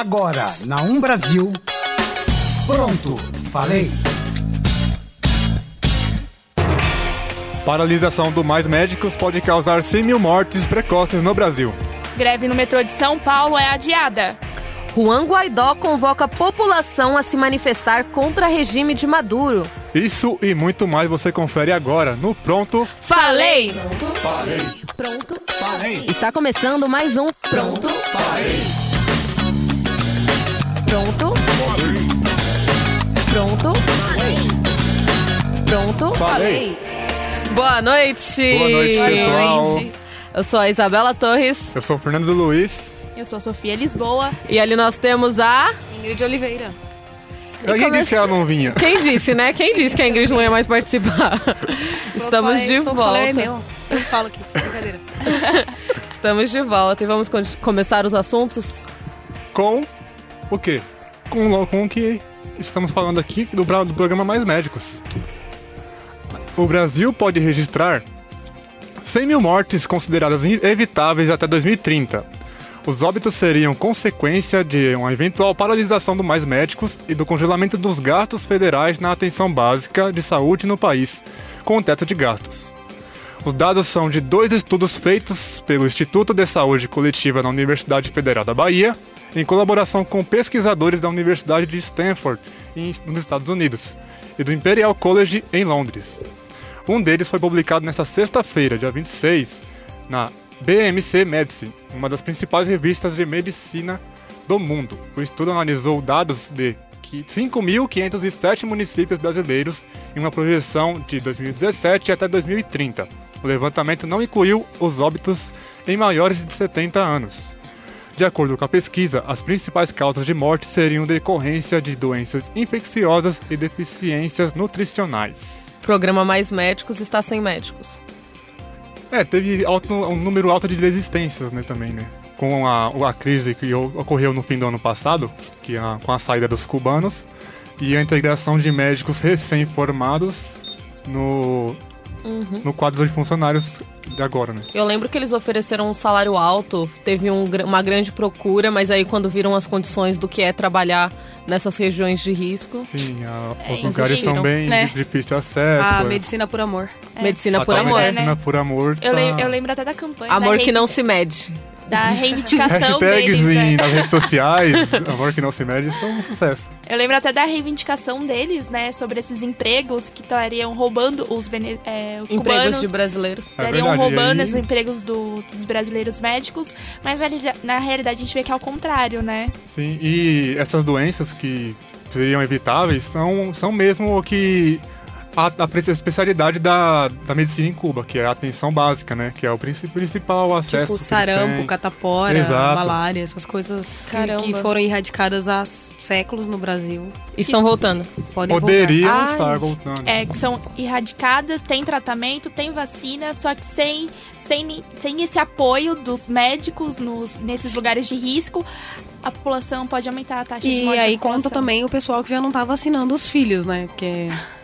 Agora, na Um Brasil. Pronto, falei. Paralisação do Mais Médicos pode causar 100 mil mortes precoces no Brasil. Greve no metrô de São Paulo é adiada. Juan Guaidó convoca a população a se manifestar contra regime de Maduro. Isso e muito mais você confere agora no Pronto. Falei! Pronto, falei. Está começando mais um Pronto, falei. Pronto, pronto, pronto, Falei. Boa noite. Boa noite, pessoal. Gente, Eu sou a Isabela Torres Eu sou o Fernando Luiz. eu sou Sofia Lisboa. e ali nós temos a Ingrid Oliveira. Alguém disse que ela não vinha. Quem disse, né? Quem disse que a Ingrid não ia mais participar? Estamos falei, de falei, é volta. meu. Eu falo aqui, brincadeira. Estamos de volta e vamos começar os assuntos. Com o quê? Com, com o que estamos falando aqui do, do programa Mais Médicos. O Brasil pode registrar 100 mil mortes consideradas evitáveis até 2030. Os óbitos seriam consequência de uma eventual paralisação do Mais Médicos e do congelamento dos gastos federais na atenção básica de saúde no país, com o teto de gastos. Os dados são de dois estudos feitos pelo Instituto de Saúde Coletiva na Universidade Federal da Bahia, em colaboração com pesquisadores da Universidade de Stanford, nos Estados Unidos, e do Imperial College, em Londres. Um deles foi publicado nesta sexta-feira, dia 26, na BMC Medicine, uma das principais revistas de medicina do mundo. O estudo analisou dados de que 5.507 municípios brasileiros em uma projeção de 2017 até 2030. O levantamento não incluiu os óbitos em maiores de 70 anos. De acordo com a pesquisa, as principais causas de morte seriam decorrência de doenças infecciosas e deficiências nutricionais. O programa Mais Médicos está sem médicos. É, teve alto- um número alto de desistências, né, também, né? Com a, a crise que ocorreu no fim do ano passado, que a- com a saída dos cubanos, e a integração de médicos recém-formados no, no quadro de funcionários de agora, né? Eu lembro que eles ofereceram um salário alto, teve um uma grande procura, mas aí quando viram as condições do que é trabalhar nessas regiões de risco, Sim, a- É, os lugares são bem né? de difícil acesso. A é. medicina por amor. medicina por Atual amor. né? medicina por amor. Eu, tá- lem- eu lembro até da campanha. Amor da que não se mede. Da reivindicação Hashtags deles. em, né? nas redes sociais, amor que não se mede, são um sucesso. Eu lembro até da reivindicação deles, né? Sobre esses empregos que estariam roubando os, bene- é, os Empregos cubanos. de brasileiros. É Estariam verdade, roubando aí- os empregos do- dos brasileiros médicos, mas na, na realidade a gente vê que é ao contrário, né? Sim, e essas doenças que seriam evitáveis são, são mesmo o que. A, a especialidade da, da medicina em Cuba, que é a atenção básica, né? Que é o princi- principal acesso. Tipo, sarampo, catapora, Exato. malária, essas coisas que, que foram erradicadas há séculos no Brasil. Estão voltando. Podem Poderiam Ai. estar voltando. É, que são erradicadas, tem tratamento, tem vacina, só que sem, sem, sem esse apoio dos médicos nos, nesses lugares de risco, a população pode aumentar a taxa de E morte. da aí conta também o pessoal que já não tá vacinando os filhos, né? Porque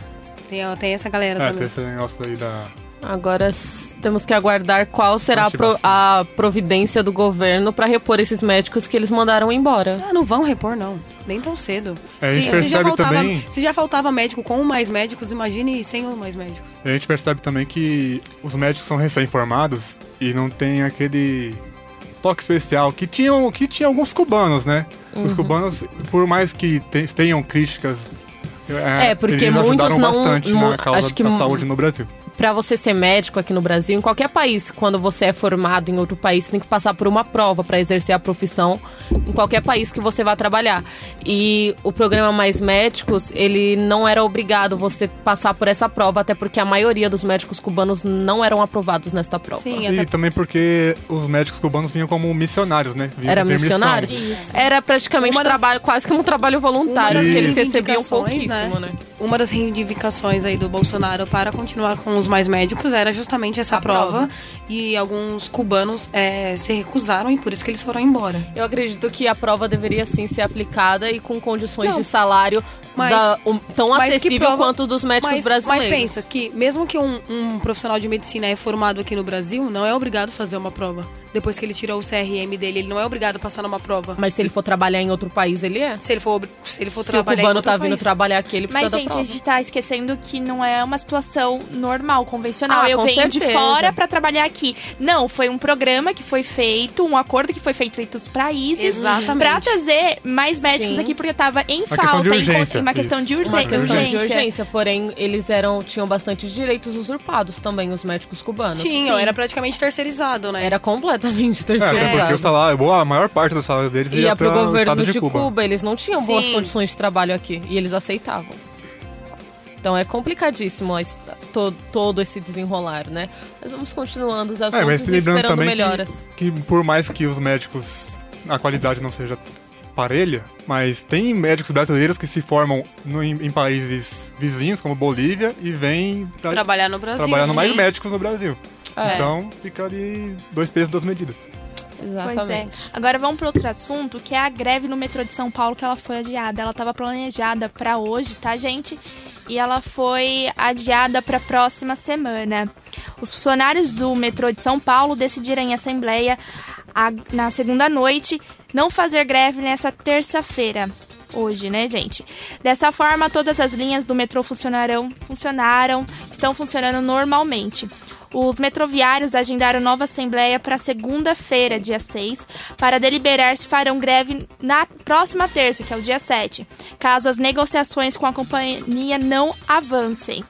tem, tem essa galera É, tem também. esse negócio aí da. Agora temos que aguardar qual será a, pro- a providência do governo para repor esses médicos que eles mandaram embora. Ah, não vão repor, não. Nem tão cedo. É, a gente se, percebe já faltava, também- se já faltava médico com mais médicos, imagine sem mais médicos. A gente percebe também que os médicos são recém-formados e não tem aquele toque especial que tinham que tinha alguns cubanos, né? Os Uhum. cubanos, por mais que te- tenham críticas, É, porque eles muitos não- bastante na causa acho que da saúde no Brasil. Pra você ser médico aqui no Brasil, em qualquer país, quando você é formado em outro país, você tem que passar por uma prova para exercer a profissão em qualquer país que você vá trabalhar. E o programa Mais Médicos, ele não era obrigado você passar por essa prova, até porque a maioria dos médicos cubanos não eram aprovados nesta prova. Sim, E até também porque os médicos cubanos vinham como missionários, né? Vinham Era missionários? Isso. Era praticamente das- trabalho, quase que um trabalho voluntário, que eles recebiam reivindicações, pouquíssimo, né? Uma das reivindicações aí do Bolsonaro para continuar com os mais médicos era justamente essa prova. prova. E alguns cubanos é, se recusaram e por isso que eles foram embora. Eu acredito que a prova deveria sim ser aplicada e com condições Não, de salário mas- da- um- tão acessível prova- quanto dos médicos Mas, brasileiros. mas pensa que mesmo que um, um profissional de medicina é formado aqui no Brasil, não é obrigado a fazer uma prova. Depois que ele tirou o CRM dele, ele não é obrigado a passar numa prova. Mas se ele for trabalhar em outro país, ele é. Se ele for, se ele for Se o trabalhar em cubano outro tá vindo país. trabalhar aqui, ele precisa Mas, da gente, a prova. gente tá esquecendo que não é uma situação normal, convencional. Ah, eu venho de certeza. fora pra trabalhar aqui. Não, foi um programa que foi feito, um acordo que foi feito entre os países Exatamente. pra trazer mais médicos Sim. aqui, porque tava em questão falta, de em urgência, uma questão de urgência. Uma questão de urgência. urgência, porém eles eram tinham bastante direitos usurpados também, os médicos cubanos. Tinham, Sim. era praticamente terceirizado, né? Era completamente É, até terceirizado. porque o salário, boa, a maior parte do salário deles ia, Ia pro para o governo estado de, de Cuba. Cuba. eles não tinham boas Sim. condições de trabalho aqui e eles aceitavam. Então é complicadíssimo a his- to- todo esse desenrolar, né? Mas vamos continuando os assuntos É, mas lembrando esperando também melhoras. que, que por mais que os médicos, a qualidade não seja parelha, mas tem médicos brasileiros que se formam no- em, em países vizinhos, como Bolívia, e vêm Trabalhar no Brasil. trabalhando mais sim. médicos no Brasil. É, Então fica ali dois pesos, duas medidas. Pois é. exatamente. Agora vamos para outro assunto, que é a greve no metrô de São Paulo, que ela foi adiada. Ela estava planejada para hoje, tá, gente? E ela foi adiada para a próxima semana. Os funcionários do metrô de São Paulo decidiram em assembleia a- na segunda noite não fazer greve nessa terça-feira. Hoje, né, gente? Dessa forma, todas as linhas do metrô funcionarão, funcionaram, estão funcionando normalmente. Os metroviários agendaram nova assembleia para segunda-feira, dia 6, para deliberar se farão greve na próxima terça, que é o dia 7, caso as negociações com a companhia não avancem.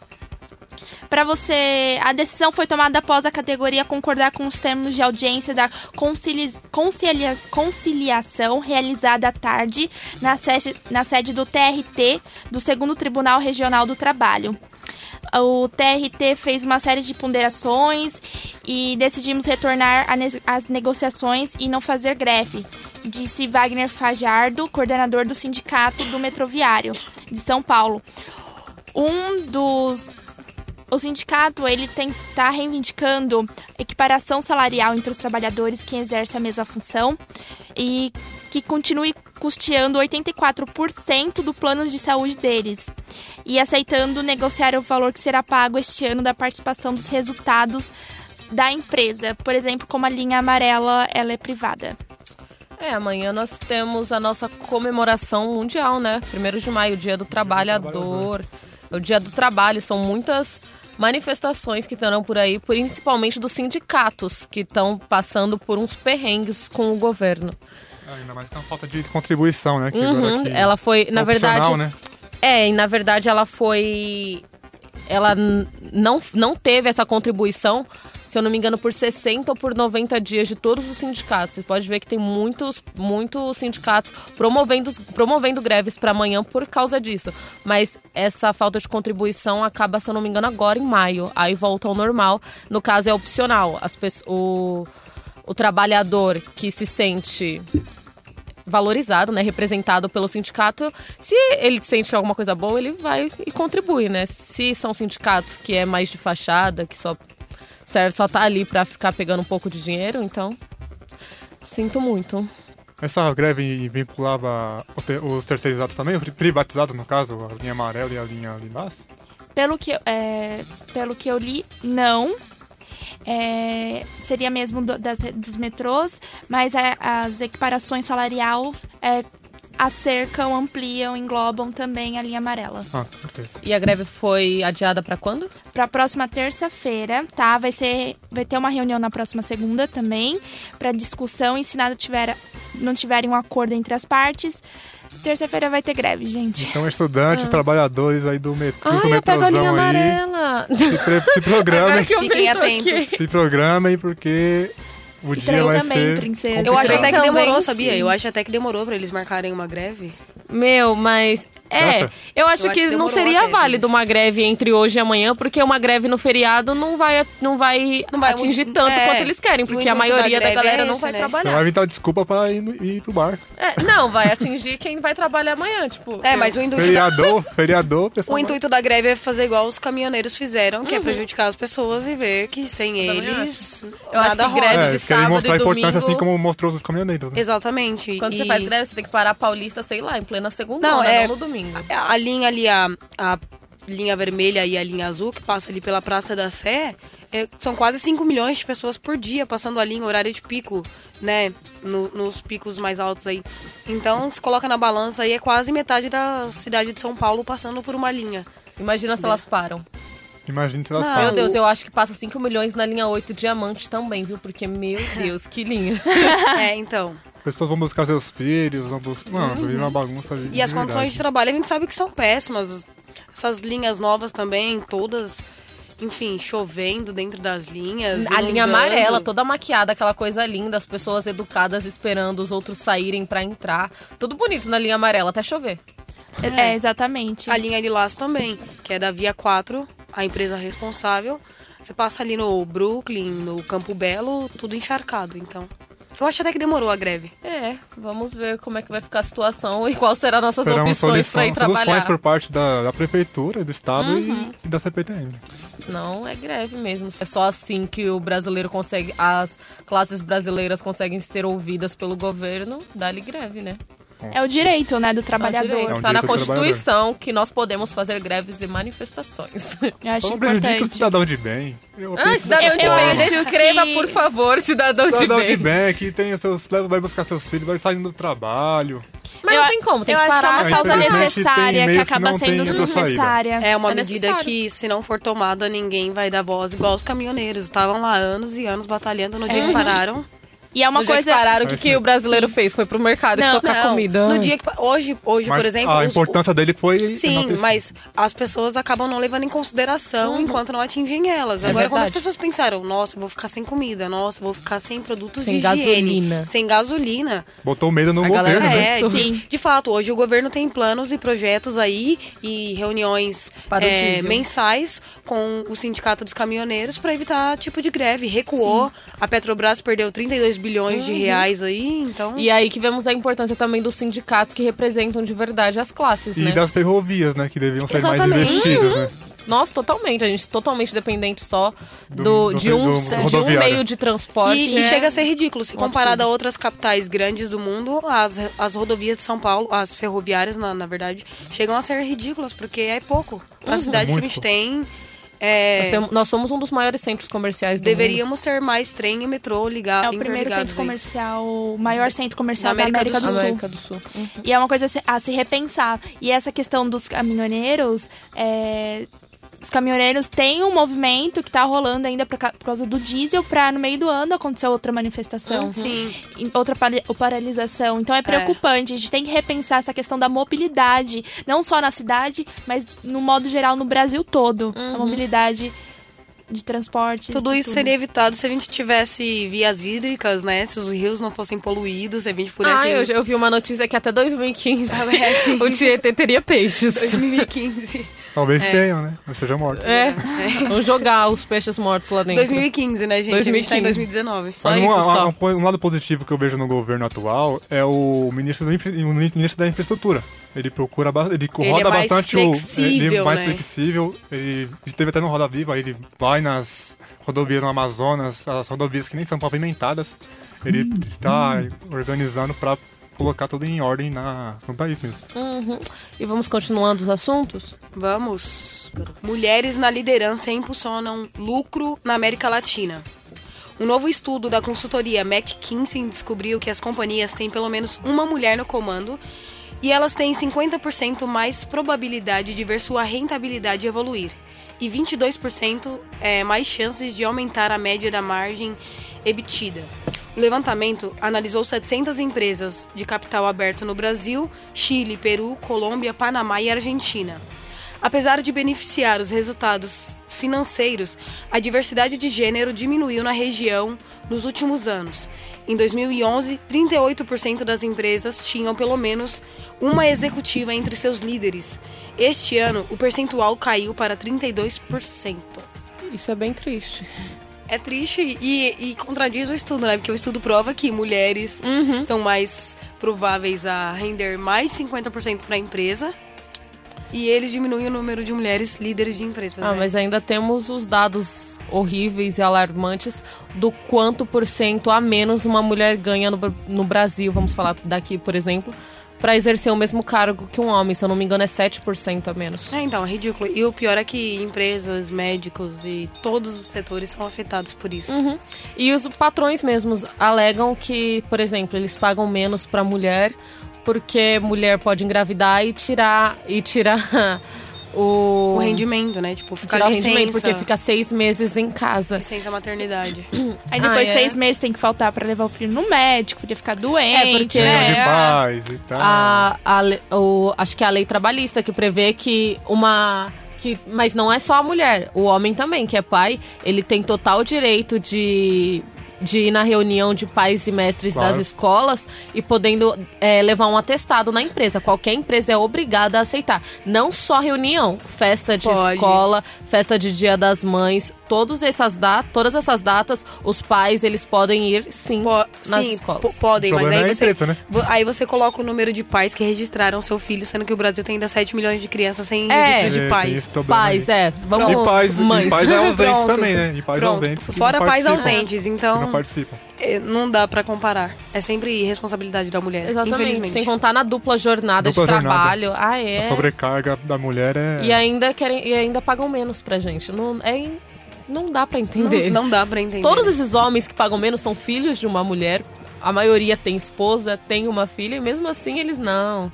Para você, a decisão foi tomada após a categoria concordar com os termos de audiência da concili- concilia- conciliação realizada à tarde na sede, na sede do TRT do Segundo Tribunal Regional do Trabalho. O TRT fez uma série de ponderações e decidimos retornar às negociações e não fazer greve, disse Wagner Fajardo, coordenador do Sindicato do Metroviário de São Paulo. Um dos o sindicato ele tem tá reivindicando equiparação salarial entre os trabalhadores que exercem a mesma função e que continue custeando 84% do plano de saúde deles e aceitando negociar o valor que será pago este ano da participação dos resultados da empresa. Por exemplo, como a linha amarela ela é privada. É, amanhã nós temos a nossa comemoração mundial, né? Primeiro de maio, Dia do Trabalhador. O Dia do Trabalho, são muitas manifestações que estarão por aí, principalmente dos sindicatos, que estão passando por uns perrengues com o governo. É, ainda mais com a falta de contribuição, né? que Uhum, que ela foi, na é verdade, né? É, e na verdade ela foi. Ela não, não teve essa contribuição, se eu não me engano, por 60 ou por 90 dias de todos os sindicatos. Você pode ver que tem muitos, muitos sindicatos promovendo, promovendo greves para amanhã por causa disso. Mas essa falta de contribuição acaba, se eu não me engano, agora em maio. Aí volta ao normal. No caso, é opcional. As pessoas, o, o trabalhador que se sente valorizado, né, representado pelo sindicato. Se ele sente que é alguma coisa boa, ele vai e contribui, né? Se são sindicatos que é mais de fachada, que só serve, só tá ali pra ficar pegando um pouco de dinheiro, então sinto muito. Essa greve vinculava os, te- os terceirizados também, os privatizados no caso, a linha amarela e a linha lilás? Pelo que, é, pelo que eu li, não. É, seria mesmo do- das, dos metrôs, mas a- as equiparações salariais é, acercam, ampliam, englobam também a linha amarela. Ah, com certeza. E a greve foi adiada pra quando? Para a próxima terça-feira, tá? Vai ser, vai ter uma reunião na próxima segunda também para discussão e se nada tiver, não tiverem um acordo entre as partes, terça-feira vai ter greve, gente. Então, estudantes, trabalhadores aí do metrô, do Ai, eu pego a linha metrôzão aí, amarela. se, se programem, Agora que eu Fiquem atentos. se programem, porque o E dia vai também, ser princesa. Eu acho até que Também, demorou, sim. sabia? Eu acho até que demorou pra eles marcarem uma greve. Meu, mas. É, eu acho Eu acho que que não seria válido uma greve entre hoje e amanhã, porque uma greve no feriado não vai, não vai, Não vai atingir tanto é, quanto eles querem, porque a intuito da maioria da, greve galera é não esse, vai né? Então vai trabalhar. inventar desculpa pra ir, ir pro bar. É, não, vai atingir quem vai trabalhar amanhã, tipo. É, mas o intuito, da, Feriador, feriador, pessoal. o intuito da greve é fazer igual os caminhoneiros fizeram, que é prejudicar as pessoas e ver que sem Eu eles Eu acho nada que rola. greve É, de eles querem sábado mostrar e a importância domingo- assim como mostrou os caminhoneiros, né? Exatamente. Quando e... você faz greve, você tem que parar a Paulista, sei lá, em plena segunda, Não, não, é- no domingo. A a linha ali, a, a linha vermelha e a linha azul, que passa ali pela Praça da Sé, é, são quase 5 milhões de pessoas por dia passando ali em horário de pico, né? No- nos picos mais altos aí. Então, se coloca na balança aí, é quase metade da cidade de São Paulo passando por uma linha. Imagina se elas param. Imagina se elas Não. Meu Deus, eu acho que passa 5 milhões na linha 8 diamante também, viu? Porque, meu Deus, que linha. é, então. Pessoas vão buscar seus filhos, vão buscar. Mano, vira uma bagunça. de Uhum. E as verdade. condições de trabalho a gente sabe que são péssimas. Essas linhas novas também, todas, enfim, chovendo dentro das linhas. A linha amarela, toda maquiada, aquela coisa linda, as pessoas educadas esperando os outros saírem pra entrar. Tudo bonito na linha amarela, até chover. É, exatamente. A linha de laço também, que é da Via 4, a empresa responsável. Você passa ali no Brooklyn, no Campo Belo, tudo encharcado, então. Eu acho até que demorou a greve. É, vamos ver como é que vai ficar a situação e quais serão nossas Esperamos opções pra ir solução- soluções trabalhar. por parte da, da prefeitura, do estado Uhum. e, e da CPTM. Senão é greve mesmo. É só assim que o brasileiro consegue, as classes brasileiras conseguem ser ouvidas pelo governo, dá-lhe greve, né? É o direito, né, do É o trabalhador. É um Tá na Constituição que nós podemos fazer greves e manifestações. Eu acho Então prejudica o importante. cidadão de bem. Eu Ah, cidadão de Eu bem, descreva, que- por favor, cidadão de Cidadão bem. de bem que tem os seus, vai buscar seus filhos, vai saindo do trabalho. Mas Eu não tem como, tem eu que acho que é parar. uma É, causa necessária que que acaba não tem sendo desnecessária. É uma É medida necessário. que, se não for tomada, ninguém vai dar voz igual os caminhoneiros. Estavam lá anos e anos batalhando no dia É. que pararam. E é uma No dia coisa. que pararam, o que, que o brasileiro fez? Foi pro mercado Não, estocar Não, comida. No dia que. Hoje, hoje Mas por exemplo. a os- importância dele foi. Sim, mas as pessoas acabam não levando em consideração enquanto não atingem elas. É Agora, quando as verdade. pessoas pensaram, nossa, eu vou ficar sem comida, nossa, eu vou ficar sem produtos Sem de higiene, gasolina. sem gasolina. Botou medo no A governo, galera- né? É, Sim. de fato, hoje o governo tem planos e projetos aí e reuniões é, mensais com o sindicato dos caminhoneiros para evitar tipo de greve. Recuou. A Petrobras perdeu 32 bilhões de reais aí, então. E aí que vemos a importância também dos sindicatos que representam de verdade as classes, E né? das ferrovias, né? Que deviam ser Exatamente. mais investidas, né? Nós totalmente, a gente totalmente dependente só do, Do- do- de, um, do de um meio de transporte. E, e é- chega a ser ridículo. Se comparado absurdo. a outras capitais grandes do mundo, as, as rodovias de São Paulo, as ferroviárias, na, na verdade, chegam a ser ridículas, porque é pouco. Pra Uhum. cidade que a gente pouco. tem, é, Nós, temos- nós somos um dos maiores centros comerciais do mundo. deveríamos ter mais trem e metrô ligado, É o primeiro centro comercial, o maior centro comercial Da da América do, Sul. América do Sul. Uhum. E é uma coisa a se- a se repensar. E essa questão dos caminhoneiros, é, os caminhoneiros têm um movimento que tá rolando ainda por, ca- por causa do diesel pra no meio do ano acontecer outra manifestação. Sim. em- Outra paralisação. Então é preocupante. A gente tem que repensar essa questão da mobilidade, não só na cidade, mas no modo geral no Brasil todo. A mobilidade de transporte. Tudo isso seria evitado se a gente tivesse vias hídricas, né? Se os rios não fossem poluídos, se a gente pudesse... Ah, eu, já- eu vi uma notícia que até 2015 Ah, é, o Tietê teria peixes. 2015. Talvez tenham, né? Ou seja, mortos. É, vamos jogar os peixes mortos lá dentro. 2015, né, gente? A gente tá em 2019. Só Mas isso, um, só. um- um lado positivo que eu vejo no governo atual é o ministro, infra- o ministro da infraestrutura. Ele procura, ele roda é mais bastante o. Ele é flexível, mais né? flexível. Ele esteve até no Roda Viva, ele vai nas rodovias no Amazonas, as rodovias que nem são pavimentadas. Ele Hum. tá organizando pra colocar tudo em ordem na, no país mesmo. Uhum. E vamos continuando os assuntos? Vamos. Mulheres na liderança impulsionam lucro na América Latina. Um novo estudo da consultoria McKinsey descobriu que as companhias têm pelo menos uma mulher no comando e elas têm 50% mais probabilidade de ver sua rentabilidade evoluir e 22% é, mais chances de aumentar a média da margem EBITDA. O levantamento analisou 700 empresas de capital aberto no Brasil, Chile, Peru, Colômbia, Panamá e Argentina. Apesar de beneficiar os resultados financeiros, a diversidade de gênero diminuiu na região nos últimos anos. Em 2011, 38% das empresas tinham pelo menos uma executiva entre seus líderes. Este ano, o percentual caiu para 32%. Isso é bem triste. É triste e, e contradiz o estudo, né? Porque o estudo prova que mulheres Uhum. são mais prováveis a render mais de 50% para a empresa. E eles diminuem o número de mulheres líderes de empresas. Ah, né? mas ainda temos os dados horríveis e alarmantes do quanto por cento a menos uma mulher ganha no, no Brasil. Vamos falar daqui, por exemplo. pra exercer o mesmo cargo que um homem. Se eu não me engano, é 7% a menos. É, então, é ridículo. E o pior é que empresas, médicos e todos os setores são afetados por isso. Uhum. E os patrões mesmos alegam que, por exemplo, eles pagam menos pra mulher porque mulher pode engravidar e tirar e tirar o, O rendimento, né? Tipo, ficar tirar o licença, rendimento porque fica seis meses em casa. licença maternidade. Aí depois Ah, é? seis meses tem que faltar pra levar o filho no médico, podia ficar doente, porque- Reunião né? de paz e tal. a, a o, acho que é a lei trabalhista que prevê que uma. Que, mas não é só a mulher, o homem também, que é pai, ele tem total direito de, de ir na reunião de pais e mestres Claro. das escolas e podendo é, levar um atestado na empresa. Qualquer empresa é obrigada a aceitar. Não só reunião, festa de Pode. escola, festa de dia das mães, todas essas, datas, todas essas datas, os pais eles podem ir sim Po- nas sim, escolas. po- podem, mas aí é a você, empresa, né? aí você coloca o número de pais que registraram seu filho, sendo que o Brasil tem ainda 7 milhões de crianças sem É. registro de pais. problema Pais, aí. é. Vamos, E pais, mães. e pais ausentes também, né? E pais Pronto. ausentes. Fora pais ausentes, Que não participam. eh, não dá pra comparar. É sempre responsabilidade da mulher, Exatamente, infelizmente. sem contar na dupla jornada Dupla de jornada. trabalho. Ah, é. A sobrecarga da mulher é. E ainda querem e ainda pagam menos pra gente. Não, é, não dá pra entender. Não, não dá pra entender. Todos esses homens que pagam menos são filhos de uma mulher. A maioria tem esposa, tem uma filha, e mesmo assim eles não.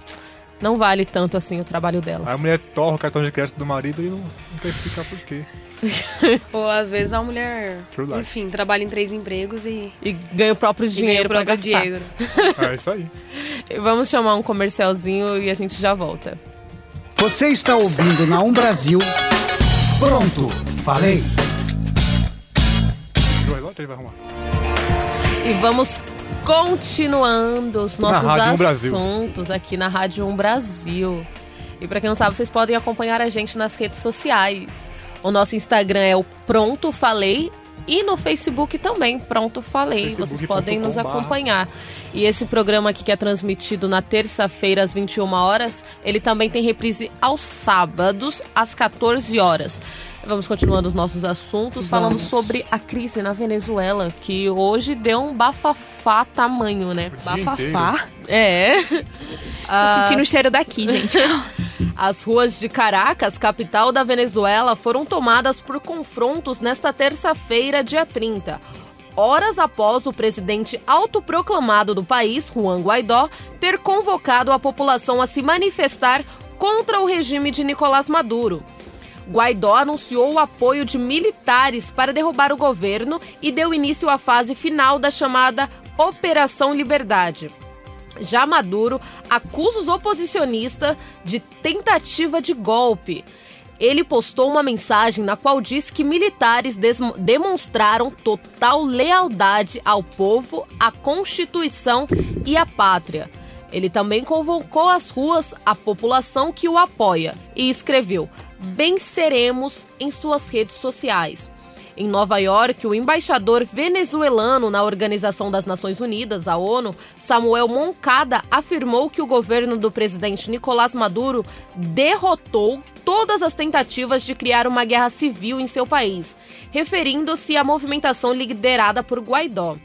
Não vale tanto assim o trabalho delas. A mulher torra o cartão de crédito do marido e não, não quer explicar por quê. Ou às vezes a mulher, enfim, trabalha em três empregos e, E ganha o próprio e ganha dinheiro o próprio gastar. dinheiro. É isso aí. Vamos chamar um comercialzinho e a gente já volta. Você está ouvindo na Um Brasil. Pronto, falei. E vamos continuando os Na nossos Rádio Um assuntos aqui na Rádio 1 Brasil. E pra quem não sabe, vocês podem acompanhar a gente nas redes sociais. O nosso Instagram é o Pronto Falei e no Facebook também, Pronto Falei. Vocês podem nos acompanhar. E esse programa aqui que é transmitido na terça-feira às 21 horas, ele também tem reprise aos sábados às 14 horas. Vamos continuando os nossos assuntos, falando Vamos. sobre a crise na Venezuela, que hoje deu um bafafá tamanho, né? Bafafá. É. Tô sentindo o cheiro daqui, gente. as ruas de Caracas, capital da Venezuela, foram tomadas por confrontos nesta terça-feira, dia 30. Horas após o presidente autoproclamado do país, Juan Guaidó, ter convocado a população a se manifestar contra o regime de Nicolás Maduro. Guaidó anunciou o apoio de militares para derrubar o governo e deu início à fase final da chamada Operação Liberdade. Já Maduro acusa os oposicionistas de tentativa de golpe. Ele postou uma mensagem na qual diz que militares demonstraram total lealdade ao povo, à Constituição e à pátria. Ele também convocou às ruas a população que o apoia e escreveu: Venceremos em suas redes sociais. Em Nova York, o embaixador venezuelano na Organização das Nações Unidas, a ONU, Samuel Moncada, afirmou que o governo do presidente Nicolás Maduro derrotou todas as tentativas de criar uma guerra civil em seu país, referindo-se à movimentação liderada por Guaidó.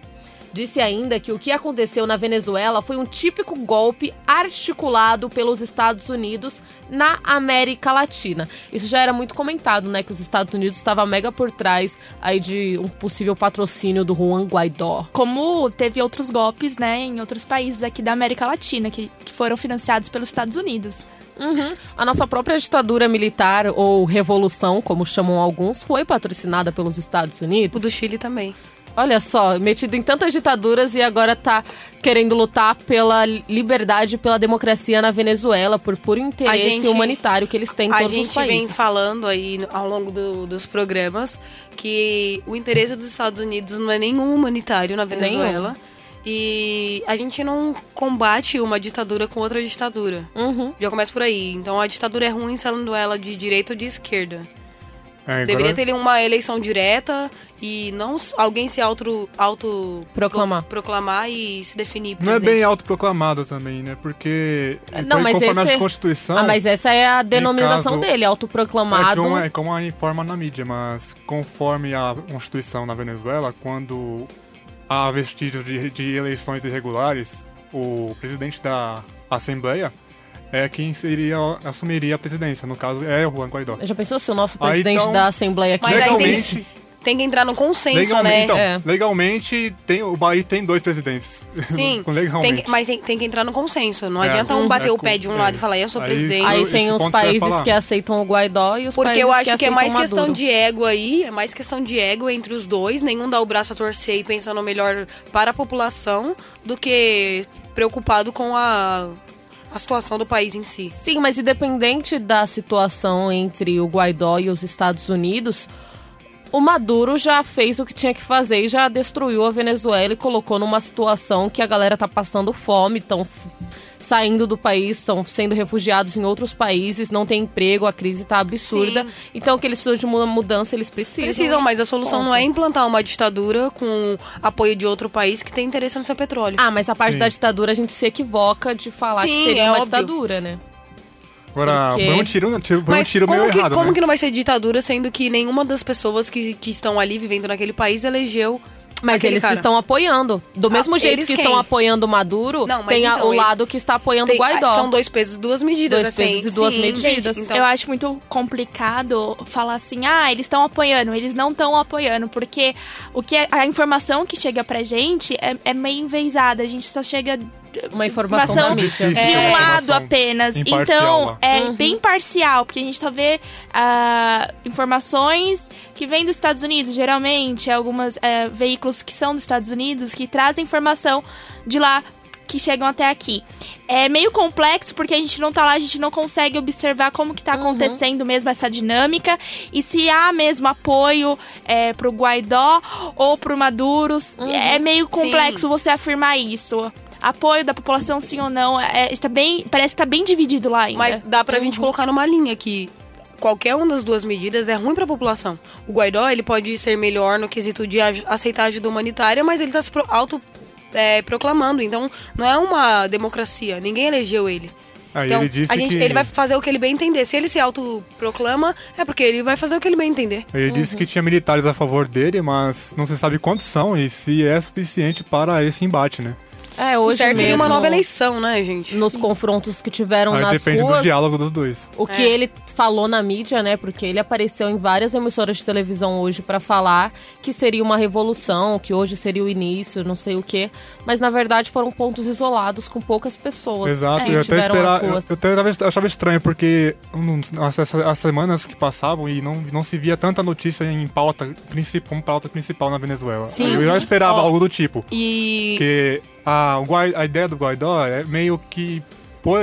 Disse ainda que o que aconteceu na Venezuela foi um típico golpe articulado pelos Estados Unidos na América Latina. Isso já era muito comentado, né? Que os Estados Unidos estavam mega por trás aí de um possível patrocínio do Juan Guaidó. Como teve outros golpes, né, em outros países aqui da América Latina, que, que foram financiados pelos Estados Unidos. Uhum. A nossa própria ditadura militar, ou revolução, como chamam alguns, foi patrocinada pelos Estados O Unidos. do Chile também. Olha só, metido em tantas ditaduras e agora tá querendo lutar pela liberdade pela democracia na Venezuela, por puro interesse gente- humanitário que eles têm em A todos os gente países. vem falando aí ao longo do- dos programas que o interesse dos Estados Unidos não é nenhum humanitário na Venezuela. E a gente não combate uma ditadura com outra ditadura. Uhum. Já começa por aí. Então a ditadura é ruim sendo ela de direita ou de esquerda. É, Deveria ter uma eleição direta e não alguém se auto, auto Proclamar. pro- proclamar e se definir. Não é presidente. bem autoproclamado também, né? Porque Não, mas conforme esse- a Constituição... Ah, mas essa é a denominação caso- dele, É autoproclamado. como, é como a informa na mídia, mas conforme a Constituição na Venezuela, quando há vestígios de, de eleições irregulares, o presidente da Assembleia, é quem seria, assumiria a presidência. No caso, é o Juan Guaidó. Já pensou se o nosso Aí, presidente então, da Assembleia aqui... Mas aí tem, Legalmente- tem que entrar no consenso, Legalmente, né? então, É. legalmente tem, o país tem dois presidentes. Sim, tem legalmente. que- mas tem, tem que entrar no consenso. Não É. adianta um Hum. bater É, o pé de um é. lado e falar, eu sou Aí presidente. Aí tem os que países que aceitam o Guaidó e os Porque países eu acho que que, é mais questão de ego aí, é mais questão de ego entre os dois, nenhum dá o braço a torcer e pensando melhor para a população do que preocupado com a, a situação do país em si. Sim, mas independente da situação entre o Guaidó e os Estados Unidos, o Maduro já fez o que tinha que fazer e já destruiu a Venezuela e colocou numa situação que a galera tá passando fome, estão saindo do país, estão sendo refugiados em outros países, não tem emprego, a crise tá absurda. Sim. Então, que eles precisam de uma mudança, eles precisam. Precisam, mas a solução Ponto. não é implantar uma ditadura com apoio de outro país que tem interesse no seu petróleo. Ah, mas a parte Sim. da ditadura a gente se equivoca de falar Sim, que seria é uma óbvio. ditadura, né? Agora, Porque- foi um tiro, tiro, foi um tiro como, meio que, errado, como né? que não vai ser ditadura, sendo que nenhuma das pessoas que, que estão ali vivendo naquele país elegeu Mas aquele eles cara? estão apoiando. Do mesmo Ah, jeito que quem? estão apoiando o Maduro, Não, tem a- então, o ele- lado que está apoiando Tem- o Guaidó. São dois pesos, duas medidas. Dois assim, pesos e duas sim. medidas. Gente, Então, eu acho muito complicado falar assim, ah, eles estão apoiando, eles não estão apoiando, porque o que é- a informação que chega pra gente é, é meio envezada, a gente só chega Uma informação difícil. de É. um lado apenas. imparcial Então, lá. é Uhum. bem parcial, porque a gente só vê ah, informações que vêm dos Estados Unidos, geralmente, alguns veículos que são dos Estados Unidos, que trazem informação de lá que chegam até aqui. É meio complexo porque a gente não tá lá, a gente não consegue observar como que tá Uhum. acontecendo mesmo essa dinâmica e se há mesmo apoio é, pro Guaidó ou pro Maduro. Uhum. É meio complexo você afirmar isso. Apoio da população, sim ou não, é, está bem, parece que tá bem dividido lá ainda. Mas dá pra gente colocar numa linha que qualquer uma das duas medidas é ruim pra população. O Guaidó, ele pode ser melhor no quesito de aceitar ajuda humanitária, mas ele tá se auto é, proclamando. Então, não é uma democracia. Ninguém elegeu ele. Aí Então, ele disse a gente, que... ele vai fazer o que ele bem entender. Se ele se autoproclama, é porque ele vai fazer o que ele bem entender. Ele disse que tinha militares a favor dele, mas não se sabe quantos são e se é suficiente para esse embate, né? É, O hoje certo seria mesmo, uma nova eleição, né, gente? nos confrontos que tiveram Aí nas depende ruas, do diálogo dos dois. o que É. ele falou na mídia, né? Porque ele apareceu em várias emissoras de televisão hoje pra falar que seria uma revolução, que hoje seria o início, não sei o quê. Mas na verdade foram pontos isolados com poucas pessoas. Exato, que eu até esperava, eu, eu até achava- achava estranho, porque as, as- as semanas que passavam e não, não se via tanta notícia em pauta principal, como pauta principal na Venezuela. Sim, eu já esperava Ó, algo do tipo. E Porque a, a ideia do Guaidó é meio que pôr,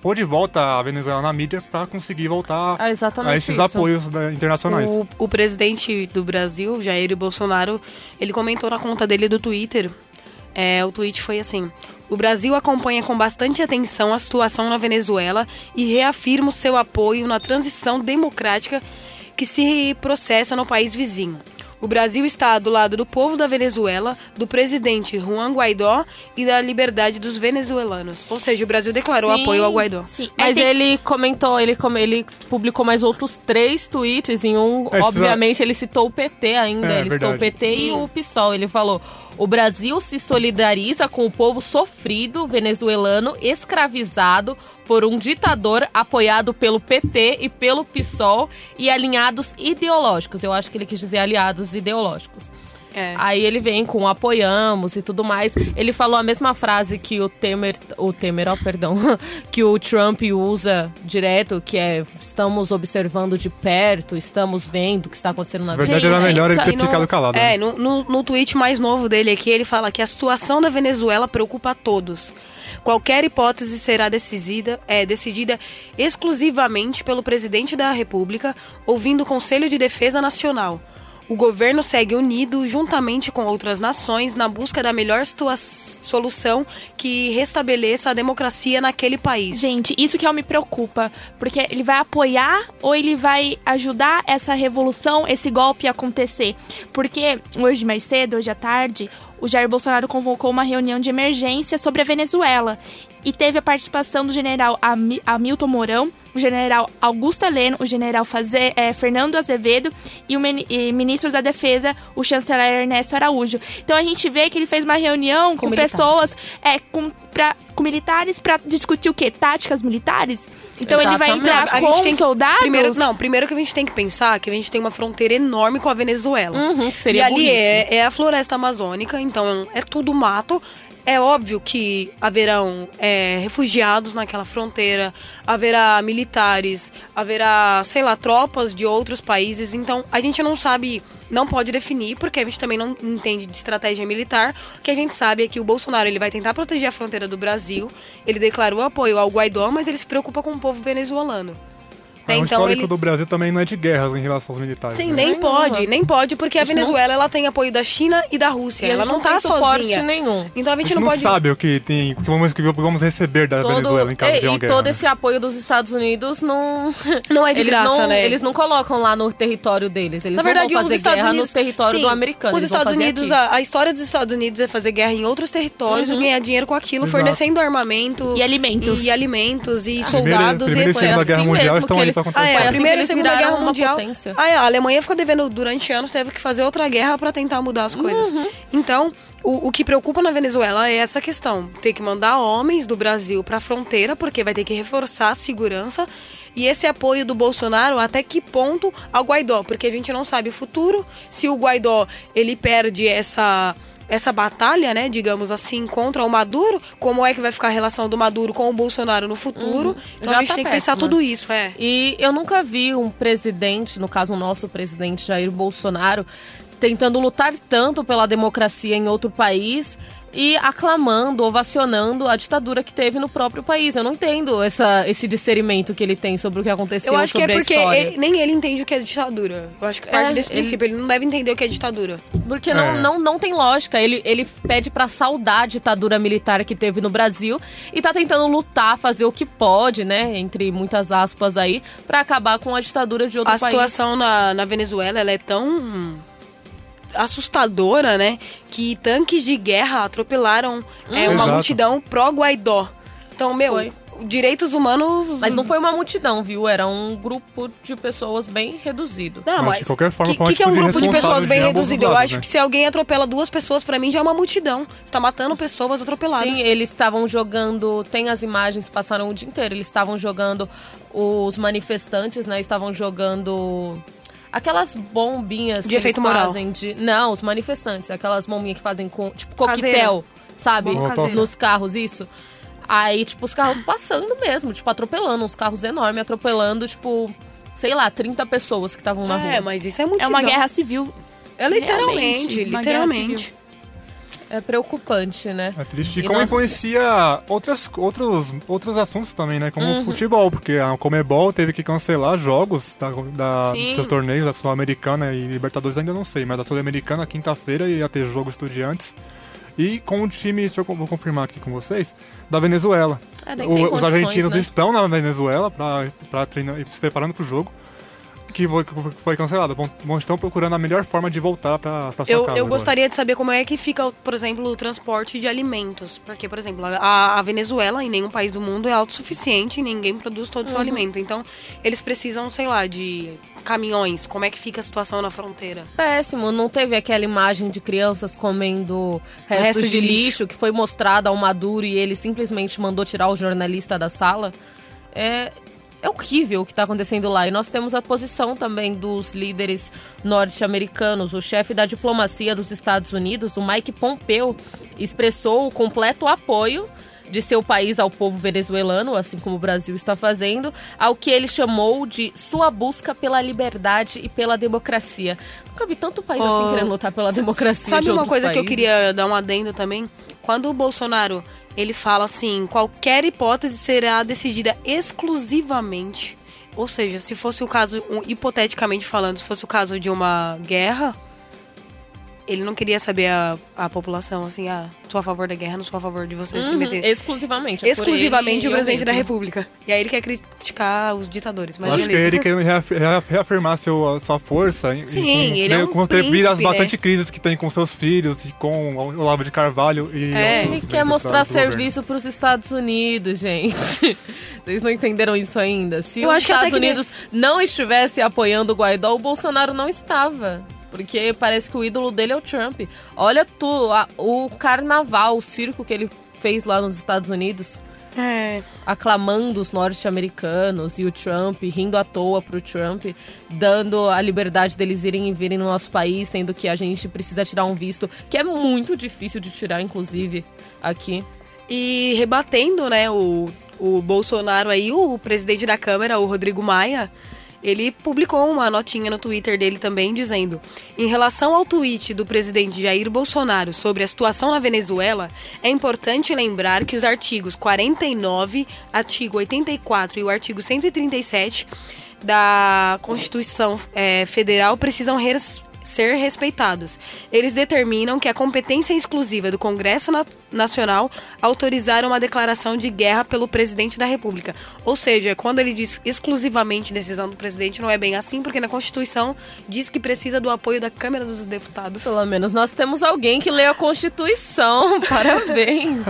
pôr- de volta a Venezuela na mídia para conseguir voltar Ah, exatamente a esses isso. apoios né, internacionais. O, o presidente do Brasil, Jair Bolsonaro, ele comentou na conta dele do Twitter. é, o tweet foi assim: O Brasil acompanha com bastante atenção a situação na Venezuela e reafirma o seu apoio na transição democrática que se processa no país vizinho. O Brasil está do lado do povo da Venezuela, do presidente Juan Guaidó e da liberdade dos venezuelanos. Ou seja, o Brasil declarou Sim. apoio ao Guaidó. Sim, Mas tem- ele comentou, ele, ele publicou mais outros três tweets. Em um, É, obviamente, ele citou o PT ainda. É, ele citou o verdade. PT e o PSOL. Ele falou: o Brasil se solidariza com o povo sofrido venezuelano escravizado por um ditador apoiado pelo PT e pelo PSOL e alinhados ideológicos. Eu acho que ele quis dizer aliados ideológicos. É. Aí ele vem com apoiamos e tudo mais. Ele falou a mesma frase que o Temer, o Temer, ó, perdão, que o Trump usa direto, que é estamos observando de perto, estamos vendo o que está acontecendo na Na verdade, Gente, era melhor ele ter no- ficado calado. É, né? no, no, no tweet mais novo dele aqui, ele fala que a situação da Venezuela preocupa a todos. Qualquer hipótese será decidida, é, decidida exclusivamente pelo presidente da República, ouvindo o Conselho de Defesa Nacional. O governo segue unido, juntamente com outras nações, na busca da melhor solução que restabeleça a democracia naquele país. Gente, isso que eu me preocupa, porque ele vai apoiar ou ele vai ajudar essa revolução, esse golpe acontecer? Porque hoje mais cedo, hoje à tarde, o Jair Bolsonaro convocou uma reunião de emergência sobre a Venezuela e teve a participação do general Ami- Hamilton Mourão, o general Augusto Heleno, o general Faze, é, Fernando Azevedo e o e ministro da Defesa, o chanceler Ernesto Araújo. Então a gente vê que ele fez uma reunião com, militares. pessoas, é, com, pra, com militares para discutir o quê? Táticas militares? Então ele vai Exatamente. entrar com tem soldados? Primeiro, não, primeiro que a gente tem que pensar que a gente tem uma fronteira enorme com a Venezuela. Uhum, que seria e ali é, é a floresta amazônica, então é tudo mato. É óbvio que haverão é, refugiados naquela fronteira, haverá militares, haverá, sei lá, tropas de outros países. Então a gente não sabe, não pode definir, porque a gente também não entende de estratégia militar. O que a gente sabe é que o Bolsonaro ele vai tentar proteger a fronteira do Brasil. Ele declarou apoio ao Guaidó, mas ele se preocupa com o povo venezuelano. Até o então histórico ele do Brasil também não é de guerras em relação aos militares. Sim, né? nem Não, pode, não. nem pode, porque a A gente não- Venezuela ela tem apoio da China e da Rússia. E ela gente não, tá tem suporte sozinha. nenhum. Então a A gente, gente não não pode. sabe o que tem, o que vamos, que vamos receber da Todo- Venezuela em caso e, de uma e guerra. todo né? esse apoio dos Estados Unidos não. Não é de eles graça, não, né? Eles não colocam lá no território deles. Eles Na verdade, não vão os fazer Estados guerra Unidos. no território Sim, do americano. Os Estados Unidos, a, a história dos Estados Unidos é fazer guerra em outros territórios Uhum. e ganhar dinheiro com aquilo, Exato. fornecendo armamento E alimentos. e, alimentos e soldados primeira e e Segunda assim Guerra Mundial estão que pra Ah, acontecer. é, a Primeira e Segunda Guerra Mundial. potência. Ah, é, a Alemanha ficou devendo durante anos, teve que fazer outra guerra pra tentar mudar as coisas. Uhum. Então, o, o que preocupa na Venezuela é essa questão: ter que mandar homens do Brasil pra fronteira, porque vai ter que reforçar a segurança. E esse apoio do Bolsonaro, até que ponto ao Guaidó? Porque a gente não sabe o futuro. Se o Guaidó ele perde essa essa batalha, né, digamos assim, contra o Maduro, como é que vai ficar a relação do Maduro com o Bolsonaro no futuro? Então Já a gente tá tem que pensar tudo isso, é. E eu nunca vi um presidente, no caso o nosso presidente Jair Bolsonaro, tentando lutar tanto pela democracia em outro país e aclamando, ovacionando a ditadura que teve no próprio país. Eu não entendo essa, esse discernimento que ele tem sobre o que aconteceu Eu acho que é sobre a porque história. ele- nem ele entende o que é ditadura. Eu acho que parte É, desse ele- princípio. Ele não deve entender o que é ditadura. Porque não, É. não, não tem lógica. Ele, ele pede pra saudar a ditadura militar que teve no Brasil e tá tentando lutar, fazer o que pode, né? Entre muitas aspas aí, pra acabar com a ditadura de outro a país. situação na, na Venezuela ela é tão assustadora, né? Que tanques de guerra atropelaram é, uma Exato. multidão pró-Guaidó. Então, meu, Foi. direitos humanos. Mas não foi uma multidão, viu? Era um grupo de pessoas bem reduzido. Não, Mas, mas de qualquer forma, uma que, que é um grupo de pessoas bem reduzido? Eu lados, acho né? que se alguém atropela duas pessoas, pra mim já é uma multidão. Você tá matando pessoas atropeladas. Sim, eles estavam jogando. Tem as imagens, passaram o dia inteiro. Eles estavam jogando. Os manifestantes, né? Estavam jogando. Aquelas bombinhas De que efeito moral. fazem de. Não, os manifestantes. Aquelas bombinhas que fazem com. Tipo, Caseira. coquetel, sabe? Bomba caseira. Nos carros, isso. Aí, tipo, os carros passando mesmo, tipo, atropelando. Uns carros enormes, atropelando, tipo, sei lá, 30 pessoas que estavam na rua. É, mas isso é É multidão. uma guerra civil. É literalmente, literalmente. É preocupante, né? É triste. E E como não- influencia outras, outros, outros assuntos também, né? Como Uhum. o futebol, porque a Comebol teve que cancelar jogos da, da, seus torneios, da Sul-Americana e Libertadores ainda não sei, mas da Sul-Americana, quinta-feira, ia ter jogo Estudiantes. E com o time, deixa eu vou confirmar aqui com vocês, da Venezuela. É, O- os argentinos né? estão na Venezuela pra treinar, se preparando pro jogo. Que foi, cancelado. Bom, estão procurando a melhor forma de voltar pra, pra sua Eu, casa. eu agora. gostaria de saber como é que fica, por exemplo, o transporte de alimentos. Porque, por exemplo, a, a Venezuela, em nenhum país do mundo, é autossuficiente e ninguém produz todo o seu Uhum. alimento. Então, eles precisam, sei lá, de caminhões. Como é que fica a situação na fronteira? Péssimo, não teve aquela imagem de crianças comendo restos Resto de, de lixo. lixo. que foi mostrada ao Maduro e ele simplesmente mandou tirar o jornalista da sala. É, é horrível o que está acontecendo lá. E nós temos a posição também dos líderes norte-americanos. O chefe da diplomacia dos Estados Unidos, o Mike Pompeo, expressou o completo apoio de seu país ao povo venezuelano, assim como o Brasil está fazendo, ao que ele chamou de sua busca pela liberdade e pela democracia. Nunca vi tanto país assim Oh, querendo lutar pela democracia Sabe de uma coisa que eu países. queria dar um adendo também? Quando o Bolsonaro ele fala assim, qualquer hipótese será decidida exclusivamente. Ou seja, se fosse o caso, hipoteticamente falando, se fosse o caso de uma guerra, ele não queria saber a, a população, assim, ah, sou a favor da guerra, não sou a favor de você se Uhum, meter. exclusivamente. é Exclusivamente o presidente da. República. E aí ele quer criticar os ditadores, mas Eu acho que é beleza. ele querendo reaf- reaf- reafirmar seu, sua força. Sim, em- ele é um com às príncipe, bastante né? crises que tem com seus filhos e com o Olavo de Carvalho e É. Ele quer mostrar serviço pros Estados Unidos, gente. Vocês não entenderam isso ainda? Se Eu os que Estados que Unidos não estivesse apoiando o Guaidó, o Bolsonaro não estava. Porque parece que o ídolo dele é o Trump. Olha tu, a- o carnaval, o circo que ele fez lá nos Estados Unidos, É, aclamando os norte-americanos e o Trump, rindo à toa pro Trump, dando a liberdade deles irem e virem no nosso país, sendo que a gente precisa tirar um visto, que é muito difícil de tirar, inclusive, aqui. E rebatendo, né, o, o Bolsonaro aí, o presidente da Câmara, o Rodrigo Maia, ele publicou uma notinha no Twitter dele também dizendo: em relação ao tweet do presidente Jair Bolsonaro sobre a situação na Venezuela, é importante lembrar que os artigos 49, artigo 84 e o artigo 137 da Constituição eh, Federal precisam res- ser respeitados. Eles determinam que a competência exclusiva do Congresso Na- Nacional autorizar uma declaração de guerra pelo presidente da República. Ou seja, quando ele diz exclusivamente decisão do presidente, não é bem assim, porque na Constituição diz que precisa do apoio da Câmara dos Deputados. Pelo menos nós temos alguém que lê a Constituição. Parabéns.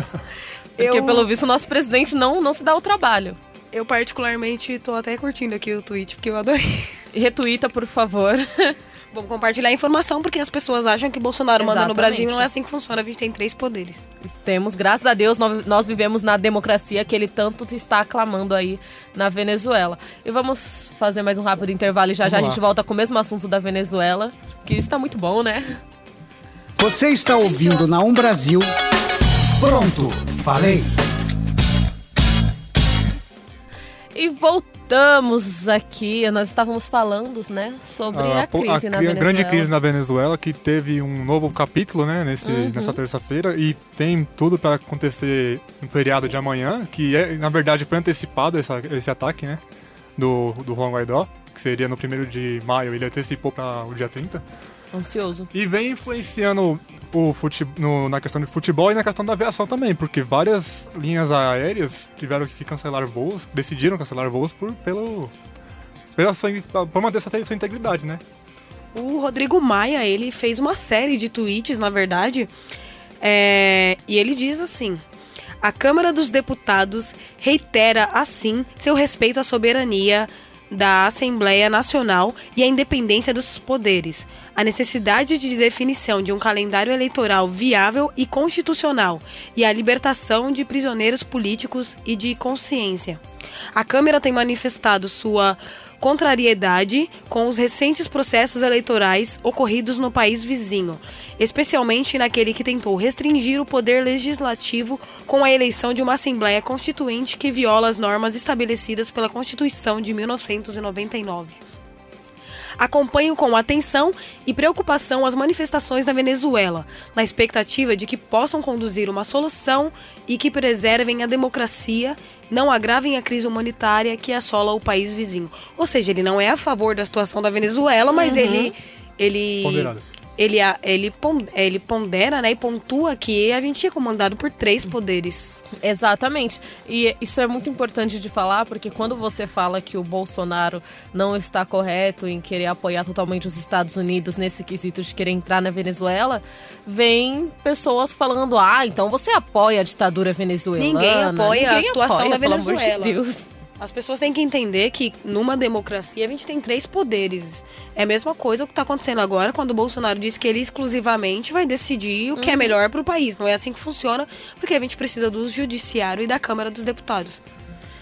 Porque, Eu- pelo visto, o nosso presidente não, não se dá o trabalho. Eu particularmente tô até curtindo aqui o tweet, porque eu adorei. Retuita, por favor. Vamos compartilhar a informação, porque as pessoas acham que Bolsonaro manda no Exatamente. Brasil e não é assim que funciona. A gente tem três poderes. Temos, graças a Deus, nós, vivemos na democracia que ele tanto está aclamando aí na Venezuela. E vamos fazer mais um rápido intervalo e já já a Vamos gente lá. volta com o mesmo assunto da Venezuela, que está muito bom, né? Você está ouvindo na Um Brasil. Pronto, falei. E voltamos aqui, nós estávamos falando, né, sobre a, po- crise na cri- Venezuela. grande crise na Venezuela que teve um novo capítulo, né, nesse, Uhum. nessa terça-feira e tem tudo para acontecer no feriado de amanhã, que é, na verdade foi antecipado essa- esse ataque, né, do, do Juan Guaidó, que seria no 1 de maio, ele antecipou para o dia 30. Ansioso. E vem influenciando o fute, no- na questão de futebol e na questão da aviação também, porque várias linhas aéreas tiveram que cancelar voos, decidiram cancelar voos por, pelo, pela sua, por manter sua, sua integridade, né? O Rodrigo Maia, ele fez uma série de tweets, na verdade, é, e ele diz assim: a Câmara dos Deputados reitera, assim, seu respeito à soberania da Assembleia Nacional e à independência dos poderes, a necessidade de definição de um calendário eleitoral viável e constitucional e a libertação de prisioneiros políticos e de consciência. A Câmara tem manifestado sua contrariedade com os recentes processos eleitorais ocorridos no país vizinho, especialmente naquele que tentou restringir o poder legislativo com a eleição de uma Assembleia Constituinte que viola as normas estabelecidas pela Constituição de 1999. Acompanho com atenção e preocupação as manifestações na Venezuela, na expectativa de que possam conduzir uma solução e que preservem a democracia, não agravem a crise humanitária que assola o país vizinho. Ou seja, ele não é a favor da situação da Venezuela, mas ele ele Ponderado. Ele a- ele ele pondera, né, e pontua que a gente é comandado por três poderes. Exatamente. E isso é muito importante de falar, porque quando você fala que o Bolsonaro não está correto em querer apoiar totalmente os Estados Unidos nesse quesito de querer entrar na Venezuela, vem pessoas falando: ah, então você apoia a ditadura venezuelana. Ninguém apoia a Ninguém situação apoia, da pelo amor de Venezuela. Deus. As pessoas têm que entender que numa democracia a gente tem três poderes. É a mesma coisa o que está acontecendo agora quando o Bolsonaro disse que ele exclusivamente vai decidir o que é melhor para o país. Não é assim que funciona, porque a gente precisa do judiciário e da Câmara dos Deputados.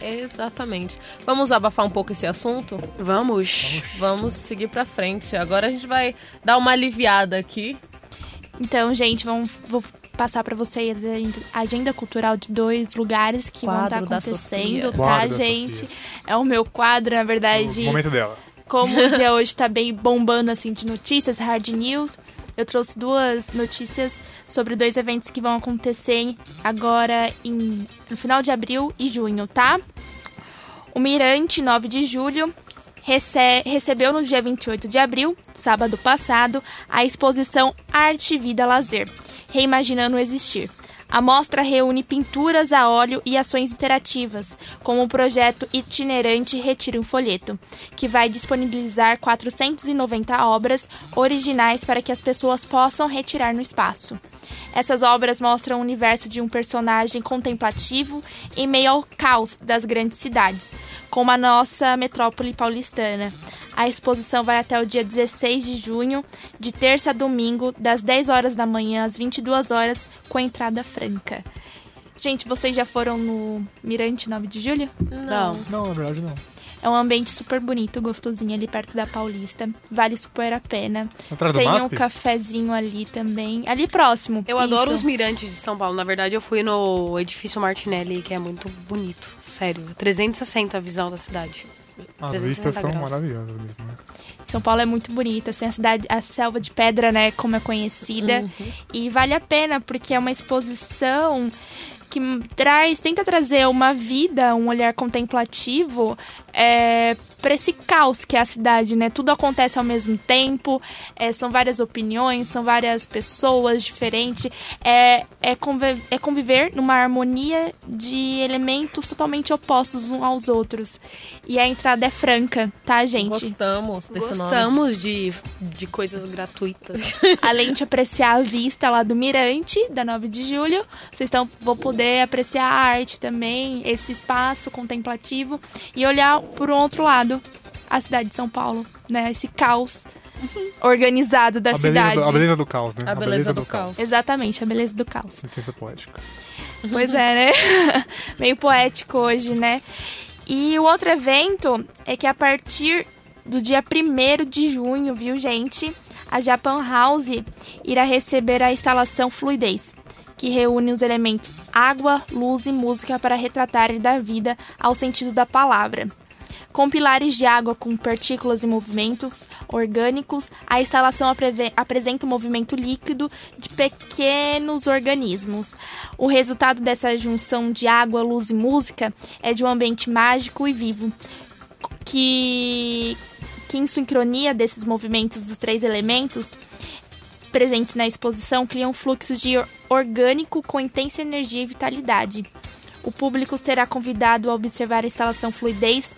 Exatamente. Vamos abafar um pouco esse assunto? Vamos. Vamos seguir pra frente. Agora a gente vai dar uma aliviada aqui. Então, gente, vamos, vou passar pra vocês a agenda cultural de dois lugares que vão Quadro estar da acontecendo, tá, gente? Sofia. É o meu quadro, na verdade. O momento dela. Como o dia hoje tá bem bombando assim de notícias, hard news, eu trouxe duas notícias sobre dois eventos que vão acontecer agora em, no final de abril e junho, tá? O Mirante, 9 de julho, rece recebeu no dia 28 de abril, sábado passado, a exposição Arte, Vida, Lazer, Reimaginando Existir. A mostra reúne pinturas a óleo e ações interativas, como o projeto itinerante Retire um Folheto, que vai disponibilizar 490 obras originais para que as pessoas possam retirar no espaço. Essas obras mostram o universo de um personagem contemplativo em meio ao caos das grandes cidades, como a nossa metrópole paulistana. A exposição vai até o dia 16 de junho, de terça a domingo, das 10 horas da manhã às 22 horas, com entrada franca. Gente, vocês já foram no Mirante 9 de Julho? Não. Não, na verdade não. É um ambiente super bonito, gostosinho ali perto da Paulista. Vale super a pena. Atrás do Tem um cafezinho ali também. Ali próximo. Eu adoro Isso. os mirantes de São Paulo. Na verdade, eu fui no edifício Martinelli, que é muito bonito. Sério. 360 a visão da cidade. As 360 vistas são graus. maravilhosas mesmo, né? São Paulo é muito bonito, assim, a cidade, a selva de pedra, né, como é conhecida. Uhum. E vale a pena, porque é uma exposição que traz, tenta trazer uma vida, um olhar contemplativo é, para esse caos que é a cidade, né? Tudo acontece ao mesmo tempo, é, são várias opiniões, são várias pessoas diferentes. É, é, conviver, é conviver numa harmonia de elementos totalmente opostos uns aos outros. E a entrada é franca, tá, gente? Gostamos desse nome. Gostamos de, de coisas gratuitas. Além de apreciar a vista lá do Mirante, da 9 de julho, vocês vão poder apreciar a arte também, esse espaço contemplativo e olhar por um outro lado a cidade de São Paulo, né? Esse caos organizado da a, beleza cidade. do, a beleza do caos, né? A beleza do caos. Exatamente, a beleza do caos. Licença poética. Pois é, né? Meio poético hoje, né? E o outro evento é que a partir do dia 1 de junho, viu, gente? A Japan House irá receber a instalação Fluidez, que reúne os elementos água, luz e música para retratarem da vida ao sentido da palavra. Com pilares de água com partículas e movimentos orgânicos, a instalação apresenta um movimento líquido de pequenos organismos. O resultado dessa junção de água, luz e música é de um ambiente mágico e vivo, que, que em sincronia desses movimentos dos três elementos presentes na exposição criam fluxos de or- orgânico com intensa energia e vitalidade. O público será convidado a observar a instalação fluidez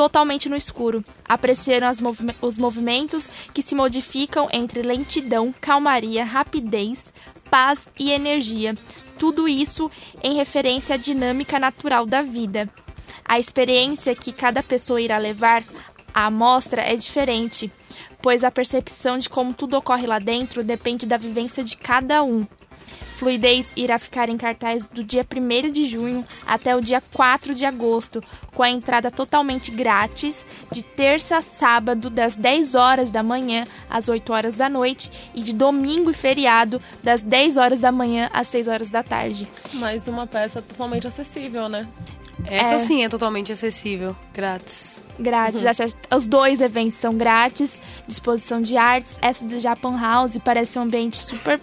totalmente no escuro, apreciando movi- os movimentos que se modificam entre lentidão, calmaria, rapidez, paz e energia. Tudo isso em referência à dinâmica natural da vida. A experiência que cada pessoa irá levar à mostra é diferente, pois a percepção de como tudo ocorre lá dentro depende da vivência de cada um. Fluidez irá ficar em cartaz do dia 1 de junho até o dia 4 de agosto, com a entrada totalmente grátis, de terça a sábado, das 10 horas da manhã às 8 horas da noite, e de domingo e feriado, das 10 horas da manhã às 6 horas da tarde. Mais uma peça totalmente acessível, né? Essa É. sim é totalmente acessível. Grátis. Grátis. Essa- os dois eventos são grátis, disposição de artes. Essa do Japan House parece um ambiente super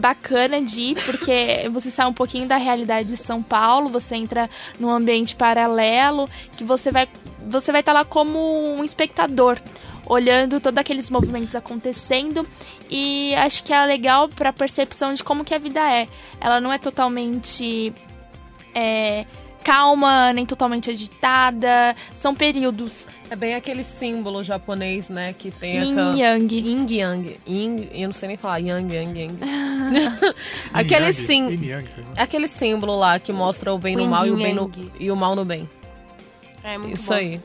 bacana de ir, porque você sai um pouquinho da realidade de São Paulo, você entra num ambiente paralelo, que você vai você vai estar lá como um espectador, olhando todos aqueles movimentos acontecendo e acho que é legal para a percepção de como que a vida é. Ela não é totalmente é, calma, nem totalmente agitada, são períodos. É bem aquele símbolo japonês, né? Que tem Yin aquela... Yang. Yin Yang. Yin, eu não sei nem falar. Yang, Yang, Yang. aquele sim... Yang. Aquele símbolo lá que mostra o bem no mal e o, bem no, e o mal no bem. É muito Isso bom. aí.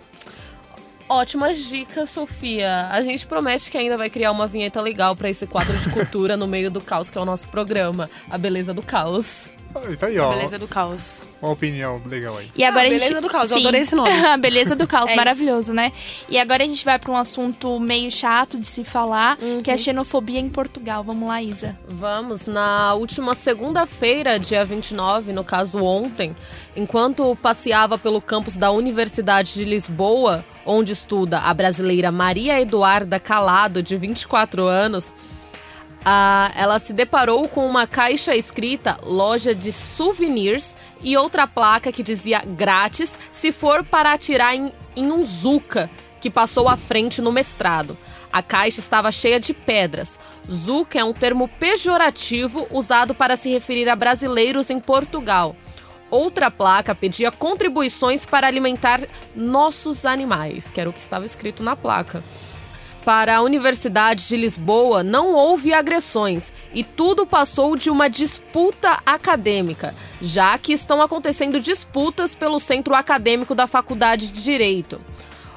Ótimas dicas, Sofia. A gente promete que ainda vai criar uma vinheta legal pra esse quadro de cultura no meio do caos, que é o nosso programa, A Beleza do Caos. Ah, Tá aí, ó. Beleza do caos. Uma opinião legal aí. E agora Ah, a gente... Beleza do Caos, eu Sim. adorei esse nome. a beleza do caos, É isso. maravilhoso, né? E agora a gente vai para um assunto meio chato de se falar, que Uhum. é a xenofobia em Portugal. Vamos lá, Isa. Vamos, na última segunda-feira, dia 29, no caso ontem, enquanto passeava pelo campus da Universidade de Lisboa, onde estuda a brasileira Maria Eduarda Calado, de 24 anos, ah, ela se deparou com uma caixa escrita loja de souvenirs e outra placa que dizia grátis se for para atirar em, em um Zuka, que passou à frente no mestrado. A caixa estava cheia de pedras. Zuca é um termo pejorativo usado para se referir a brasileiros em Portugal. Outra placa pedia contribuições para alimentar nossos animais, que era o que estava escrito na placa. Para a Universidade de Lisboa, não houve agressões e tudo passou de uma disputa acadêmica, já que estão acontecendo disputas pelo centro acadêmico da Faculdade de Direito.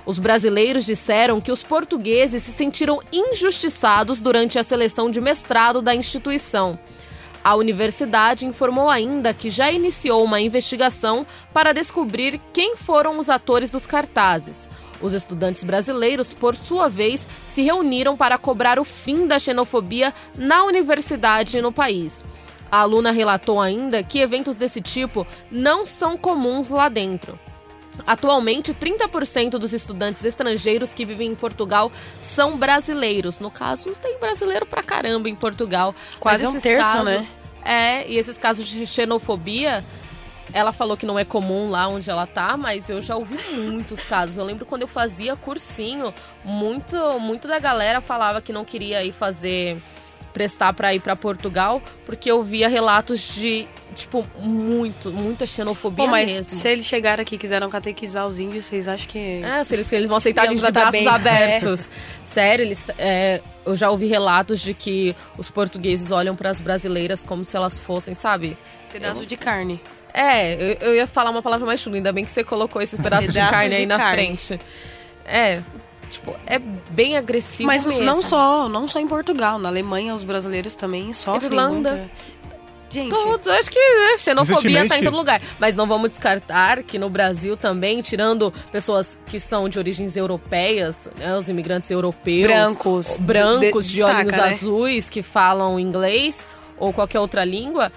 Os brasileiros disseram que os portugueses se sentiram injustiçados durante a seleção de mestrado da instituição. A universidade informou ainda que já iniciou uma investigação para descobrir quem foram os atores dos cartazes. Os estudantes brasileiros, por sua vez, se reuniram para cobrar o fim da xenofobia na universidade e no país. A aluna relatou ainda que eventos desse tipo não são comuns lá dentro. Atualmente, 30% dos estudantes estrangeiros que vivem em Portugal são brasileiros. No caso, tem brasileiro pra caramba em Portugal. Quase um terço, né? casos- É, e esses casos de xenofobia, ela falou que não é comum lá onde ela tá, mas eu já ouvi muitos casos. Eu lembro quando eu fazia cursinho, muito, muito da galera falava que não queria ir fazer prestar pra ir pra Portugal, porque eu via relatos de tipo muito, muita xenofobia Pô, mas mesmo. se eles chegaram aqui e quiseram catequizar os índios, vocês acham que. É, se eles, eles vão aceitar a gente de tratar braços bem, abertos. Sério, eles, é, eu já ouvi relatos de que os portugueses olham para as brasileiras como se elas fossem, sabe? Pedaço de carne. É, eu, eu ia falar uma palavra mais chula, ainda bem que você colocou esse pedaço, de carne de aí na carne. frente. É, tipo, é bem agressivo Mas mesmo. não só, não só em Portugal, na Alemanha os brasileiros também sofrem Irlanda. muito. Gente, Todos, acho que né, xenofobia tá em todo lugar. Mas não vamos descartar que no Brasil também, tirando pessoas que são de origens europeias, né, os imigrantes europeus, brancos. brancos de, destaca, olhos né? azuis que falam inglês ou qualquer outra língua,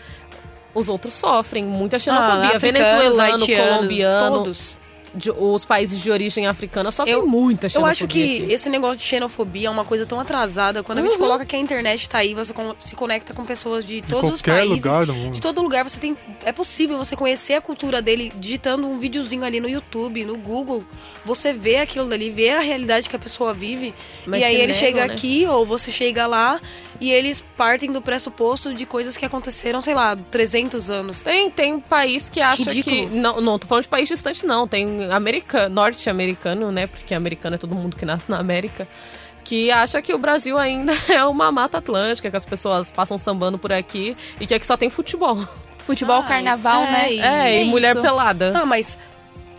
os outros sofrem muita xenofobia. Ah, Venezuelano, colombiano, Todos. de- os países de origem africana sofrem Eu- muita Eu xenofobia. acho que aqui. esse negócio de xenofobia é uma coisa tão atrasada. Quando a Uhum. gente coloca que a internet tá aí, você se conecta com pessoas de De todos os qualquer países. lugar do mundo. De todo lugar você tem. É possível você conhecer a cultura dele digitando um videozinho ali no YouTube, no Google. Você vê aquilo dali, vê a realidade que a pessoa vive. Mas e aí ele negam, chega né? aqui, ou você chega lá, e eles partem do pressuposto de coisas que aconteceram, sei lá, 300 anos. Tem, tem país que acha Ridículo. que. Não, não tô falando de país distante, não. Tem americano, norte-americano, né? Porque americano é todo mundo que nasce na América. Que acha que o Brasil ainda é uma mata atlântica, que as pessoas passam sambando por aqui e que aqui só tem futebol. Futebol, Ah, carnaval, é, né? e- É, e é mulher pelada. Ah, mas.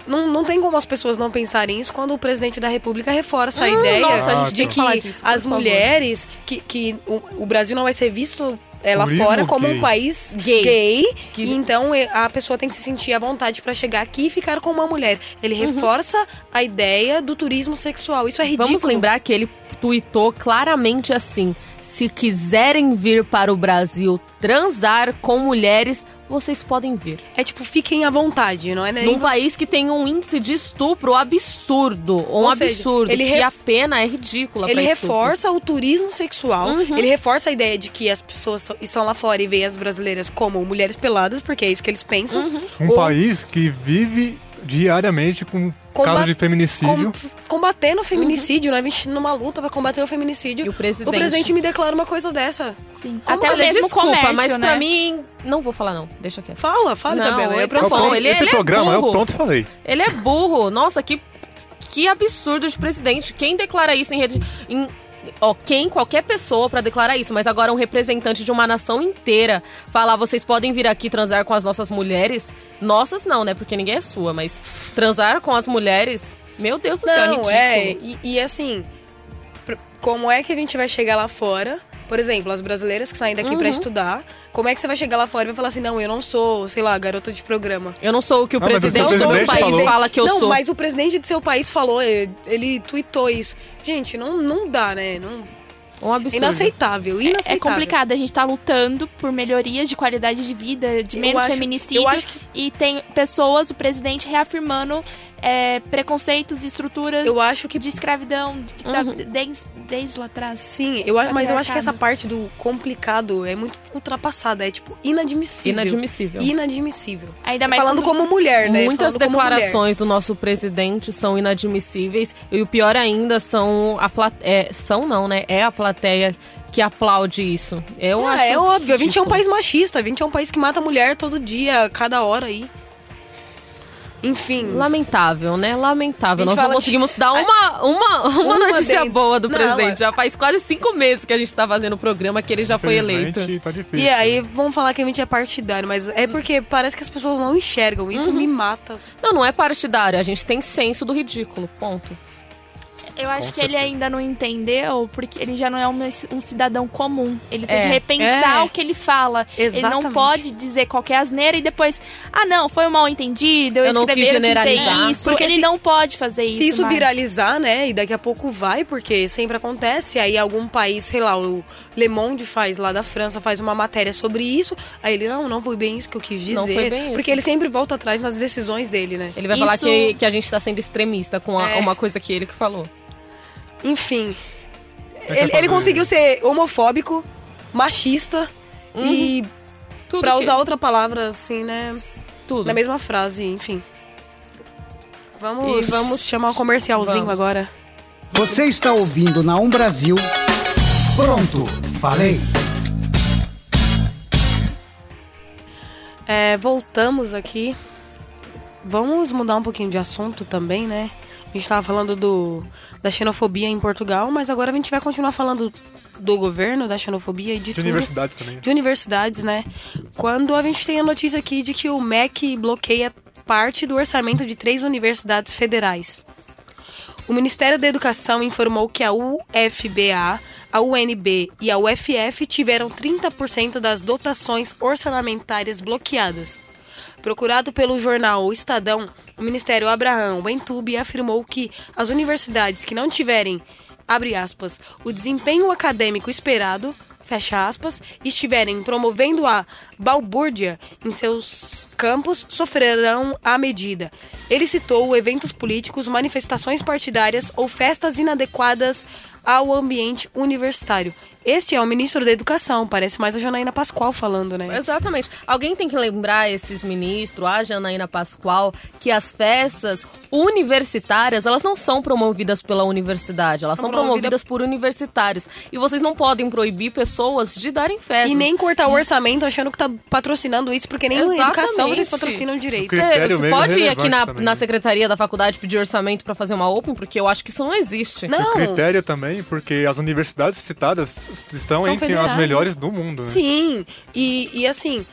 Não, não tem como as pessoas não pensarem isso quando o presidente da República reforça a Hum, ideia nossa, a de que disso, as favor. mulheres, que, que o, o Brasil não vai ser visto é, lá Turismo fora como gay. um país Gay. gay, Que- e então a pessoa tem que se sentir à vontade pra chegar aqui e ficar com uma mulher. Ele Uhum. reforça a ideia do turismo sexual. Isso é ridículo. Vamos lembrar que ele tuitou claramente assim: se quiserem vir para o Brasil transar com mulheres, vocês podem vir. É tipo, fiquem à vontade, não é? nem Num país que tem um índice de estupro absurdo. Um Ou seja, absurdo. ele que ref- a pena é ridícula Ele pra estupro. reforça o turismo sexual, Uhum. ele reforça a ideia de que as pessoas estão lá fora e veem as brasileiras como mulheres peladas, porque é isso que eles pensam. Uhum. Um Ou país que vive diariamente com Comba- casos de feminicídio. com- combatendo o feminicídio, né? Vestindo numa luta pra combater o feminicídio. E o presidente. O presidente me declara uma coisa dessa. Sim. Como Até o Olha, mesmo desculpa, comércio, mas né? pra mim. Não vou falar, não. Deixa quieto. Fala, fala, Não, Isabela. é pra bom, Pronto, ele- esse ele é programa, eu burro. pronto falei. Ele é burro. Nossa, que, que absurdo de presidente. Quem declara isso em rede. Em, ó, quem, qualquer pessoa pra declarar isso, mas agora um representante de uma nação inteira falar, vocês podem vir aqui transar com as nossas mulheres. Nossas não, né? Porque ninguém é sua, mas transar com as mulheres. Meu Deus do céu, é Não, ridículo. é. E, e assim, como é que a gente vai chegar lá fora? Por exemplo, as brasileiras que saem daqui pra Uhum. estudar, como é que você vai chegar lá fora e vai falar assim, não, eu não sou, sei lá, garota de programa. Eu não sou o que o Ah, mas o presidente seu do presidente país falou. fala que eu não, sou. mas o presidente de seu país falou, ele, ele tweetou isso. Gente, não, não dá, né? Não, Um é absurdo. inaceitável, inaceitável. É complicado, a gente tá lutando por melhorias de qualidade de vida, de menos acho- feminicídio. que- E tem pessoas, o presidente reafirmando é, preconceitos e estruturas Eu acho que de escravidão que tá Uhum. desde, desde lá atrás. sim, eu, acho- mas eu acho que essa parte do complicado é muito ultrapassada. É tipo inadmissível. Inadmissível. Inadmissível. Ainda mais Falando quando- como mulher, né? Muitas Falando declarações do nosso presidente são inadmissíveis e o pior ainda são a plateia, são não, né? É a plateia que aplaude isso. Eu Ah, acho é óbvio. A gente é um país machista. A gente é um país que mata mulher todo dia, cada hora aí. Enfim. Lamentável, né? Lamentável. Nós não que- conseguimos dar uma, uma, uma, Uma notícia dentro. boa do Não, presidente. é- Já faz quase cinco meses que a gente tá fazendo o programa que ele já foi eleito. Tá difícil. E aí vão falar que a gente é partidário, mas é porque parece que as pessoas não enxergam. Isso Uhum. me mata. Não, não é partidário. A gente tem senso do ridículo. Ponto. Eu acho Com que ele certeza. ainda não entendeu, porque ele já não é um, um cidadão comum. Ele tem É. que repensar É. o que ele fala. Ele não Exatamente. pode dizer qualquer asneira e depois, ah, não, foi um mal entendido, eu, Eu não quis generalizar. isso. Porque ele se- não pode fazer isso. Se isso mais. viralizar, né, e daqui a pouco vai, porque sempre acontece, aí algum país, sei lá, o Le Monde faz lá da França, faz uma matéria sobre isso, aí ele, não, não foi bem isso que eu quis dizer. Não foi bem isso. Porque ele sempre volta atrás nas decisões dele, né? Ele vai falar Isso- que, que a gente tá sendo extremista com a- É. uma coisa que ele que falou. Enfim. É Ele, ele conseguiu ser homofóbico, machista e, Tudo pra que- usar outra palavra, assim, né, tudo. na mesma frase, enfim. Vamos, E vamos- chamar um comercialzinho Vamos. agora. Você está ouvindo na Um Brasil. Pronto, falei. É, voltamos aqui. Vamos mudar um pouquinho de assunto também, né? A gente tava falando do, da xenofobia em Portugal, mas agora a gente vai continuar falando do governo, da xenofobia e de, De tudo. universidades também. De universidades, né? Quando a gente tem a notícia aqui de que o MEC bloqueia parte do orçamento de três universidades federais. O Ministério da Educação informou que a UFBA, a UNB e a UFF tiveram 30% das dotações orçamentárias bloqueadas. Procurado pelo jornal O Estadão, o Ministério Abraham Wentube afirmou que as universidades que não tiverem, abre aspas, o desempenho acadêmico esperado, fecha aspas, estiverem promovendo a balbúrdia em seus campos sofrerão a medida. Ele citou eventos políticos, manifestações partidárias ou festas inadequadas ao ambiente universitário. Este é o ministro da Educação, parece mais a Janaína Pascoal falando, né? Exatamente. Alguém tem que lembrar esses ministros, a Janaína Pascoal, que as festas universitárias, elas não são promovidas pela universidade, elas São são, promovidas- por universitários. E vocês não podem proibir pessoas de darem festas. E nem cortar o orçamento achando que tá patrocinando isso, porque nem na educação Exatamente. vocês patrocinam direito. Critério Você mesmo pode ir é aqui na, também, na né? secretaria da faculdade pedir orçamento pra fazer uma open, porque eu acho que isso não existe. O Não, critério também, porque as universidades citadas estão São entre federais, as melhores do mundo, né? sim. E, e assim,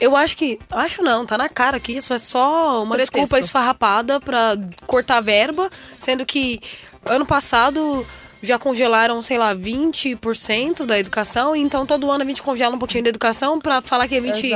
eu acho que. Acho não, tá na cara que isso é só uma Pretexto. desculpa esfarrapada pra cortar verba, sendo que ano passado. Já congelaram, sei lá, 20% da educação, então todo ano a gente congela um pouquinho da educação pra falar que a gente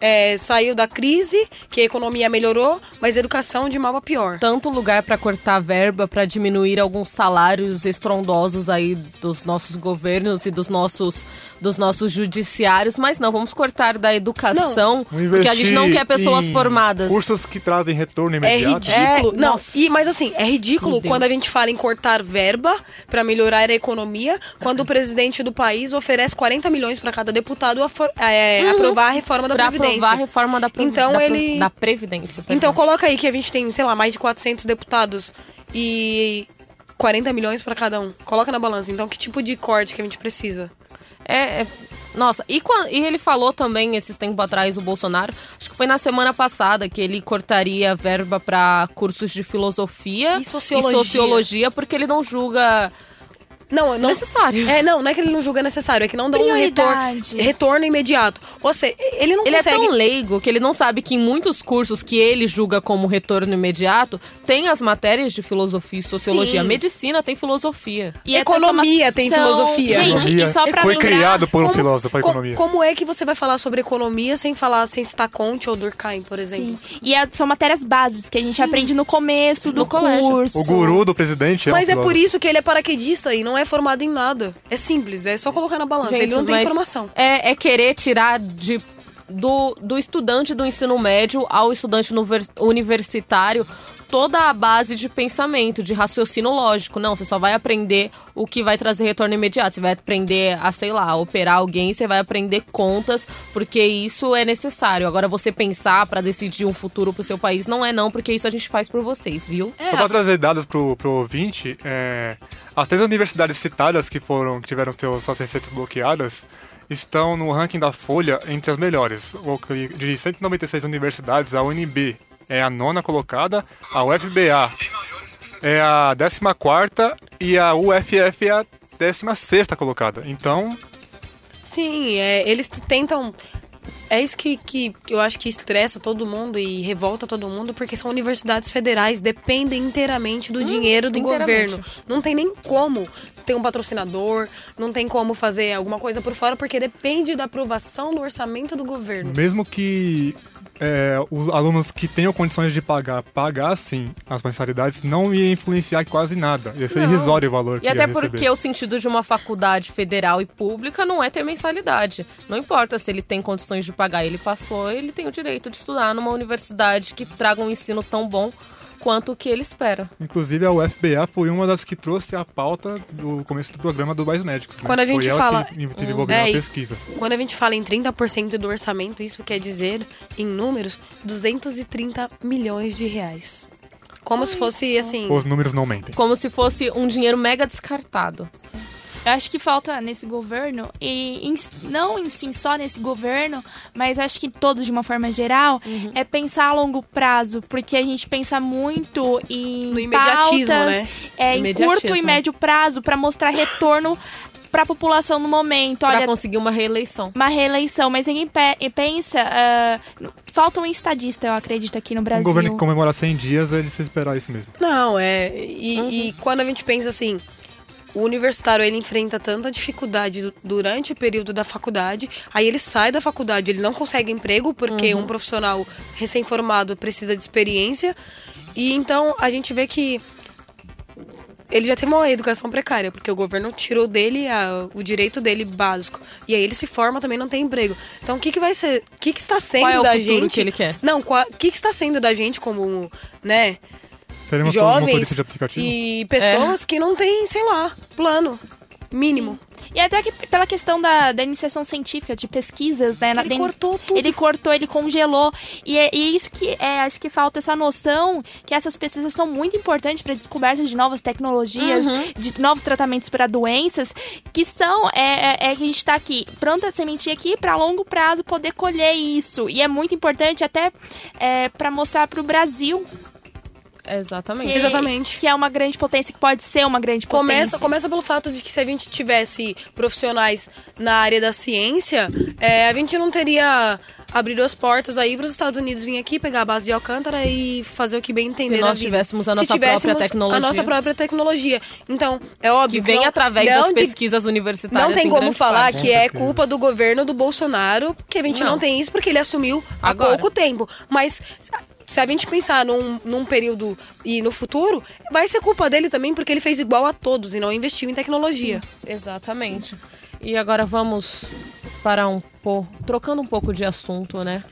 é, saiu da crise, que a economia melhorou, mas a educação de mal a pior. Tanto lugar pra cortar verba, pra diminuir alguns salários estrondosos aí dos nossos governos e dos nossos dos nossos judiciários, mas não, vamos cortar da educação, Vamos porque a gente não quer pessoas formadas. Cursos que trazem retorno É imediato. ridículo. É, não, nossa. e, mas assim, é ridículo quando a gente fala em cortar verba pra melhorar a economia, quando o presidente do país oferece 40 milhões pra cada deputado a for- é, aprovar a reforma da Pra Previdência. aprovar a reforma da, Previ- Então da, ele- da Previdência. Então coloca aí que a gente tem, sei lá, mais de 400 deputados e 40 milhões pra cada um. Coloca na balança. Então que tipo de corte que a gente precisa? É, é- nossa, e, e ele falou também esses tempos atrás, o Bolsonaro, acho que foi na semana passada, que ele cortaria verba pra cursos de filosofia E sociologia. sociologia, porque ele não julga Não, não necessário. É, não, não é que ele não julga necessário, é que não dá um retorno, Prioridade. retorno imediato. Ou seja, ele não Ele consegue. é tão leigo que ele não sabe que em muitos cursos que ele julga como retorno imediato, tem as matérias de filosofia e sociologia. Sim. Medicina tem filosofia. E é Economia tem são- filosofia. Gente, Economia e só pra foi lembrar, criado por um Como- filósofo a co- economia. Como é que você vai falar sobre economia sem falar, sem citar Conte ou Durkheim, por exemplo? Sim. E é- são matérias básicas que a gente aprende no começo do No colégio. curso. O guru do presidente é Mas um é por isso que ele é paraquedista e não é formado em nada. É simples, é só colocar na balança. Gente, ele não tem informação. É, é querer tirar de. Do, do estudante do ensino médio ao estudante universitário toda a base de pensamento, de raciocínio lógico. Não, você só vai aprender o que vai trazer retorno imediato. Você vai aprender a, sei lá, operar alguém, você vai aprender contas, porque isso é necessário. Agora, você pensar para decidir um futuro pro seu país, não é não, porque isso a gente faz por vocês, viu? É, Só para as- trazer dados pro, pro ouvinte, é, as três universidades citadas que foram que tiveram seus, suas receitas bloqueadas estão no ranking da Folha entre as melhores. De 196 universidades, a UNB é a nona colocada, a UFBA é a 14 e a UFF é a 16 colocada. Então, Sim, é, eles tentam. É isso que, que eu acho que estressa todo mundo e revolta todo mundo, porque são universidades federais, dependem inteiramente do dinheiro do governo. Não tem nem como ter um patrocinador, não tem como fazer alguma coisa por fora, porque depende da aprovação do orçamento do governo. mesmo que é, os alunos que tenham condições de pagar, pagassem as mensalidades, não ia influenciar quase nada. Ia ser Não. irrisório o valor que E até receber. porque o sentido de uma faculdade federal e pública não é ter mensalidade. Não importa se ele tem condições de pagar, ele passou, ele tem o direito de estudar numa universidade que traga um ensino tão bom quanto o que ele espera. Inclusive, a UFBA foi uma das que trouxe a pauta do começo do programa do Mais Médicos. né? Quando a gente foi ela fala- que desenvolveu É, a e- pesquisa. Quando a gente fala em 30% do orçamento, isso quer dizer, em números, 230 milhões de reais. Como se fosse assim. Os números não mentem. Como se fosse um dinheiro mega descartado. Eu acho que falta nesse governo, e em- não em si só nesse governo, mas acho que todos de uma forma geral, Uhum. é pensar a longo prazo, porque a gente pensa muito em No imediatismo, pautas, né? é, em curto e médio prazo para mostrar retorno para a população no momento. Pra Olha, conseguir uma reeleição. uma reeleição, mas ninguém pe- pensa. ah, falta um estadista, eu acredito, aqui no Um Brasil. governo que comemorar 100 dias, é de se esperar isso mesmo. Não, é. E, e quando a gente pensa assim, o universitário ele enfrenta tanta dificuldade du- durante o período da faculdade, aí ele sai da faculdade, ele não consegue emprego porque um profissional recém-formado precisa de experiência. E então a gente vê que ele já tem uma educação precária, porque o governo tirou dele a- o direito dele básico. E aí ele se forma também não tem emprego. Então o que, que vai ser. O que, que está sendo Qual é o da gente? que ele quer? Não, o que, que está sendo da gente como, né? Seremos todos jovens motoristas de aplicativo? e pessoas que não têm, sei lá, plano mínimo. E até que pela questão da, da iniciação científica, de pesquisas, né? Ele den- cortou tudo. Ele cortou, ele congelou. E é e isso que é, acho que falta essa noção que essas pesquisas são muito importantes para descoberta de novas tecnologias, de novos tratamentos para doenças, que são é, é, é que a gente está aqui, planta a sementinha aqui para longo prazo poder colher isso. E é muito importante até para mostrar para o Brasil Exatamente. que, Exatamente. que é uma grande potência, que pode ser uma grande Começa, potência. começa pelo fato de que se a gente tivesse profissionais na área da ciência, é, a gente não teria abrido as portas aí para os Estados Unidos vir aqui pegar a base de Alcântara e fazer o que bem entender Se nós tivéssemos a nossa tivéssemos própria tecnologia. A nossa própria tecnologia. Então, é óbvio Que vem não- através não das de- pesquisas universitárias. Não tem em como falar parte. que é culpa do governo do Bolsonaro, porque a gente não, Não. tem isso, porque ele assumiu há Agora. pouco tempo. Mas se a gente pensar num, num período e no futuro, vai ser culpa dele também, porque ele fez igual a todos e não investiu em tecnologia. Exatamente. E agora vamos para um pouco. Trocando um pouco de assunto, né?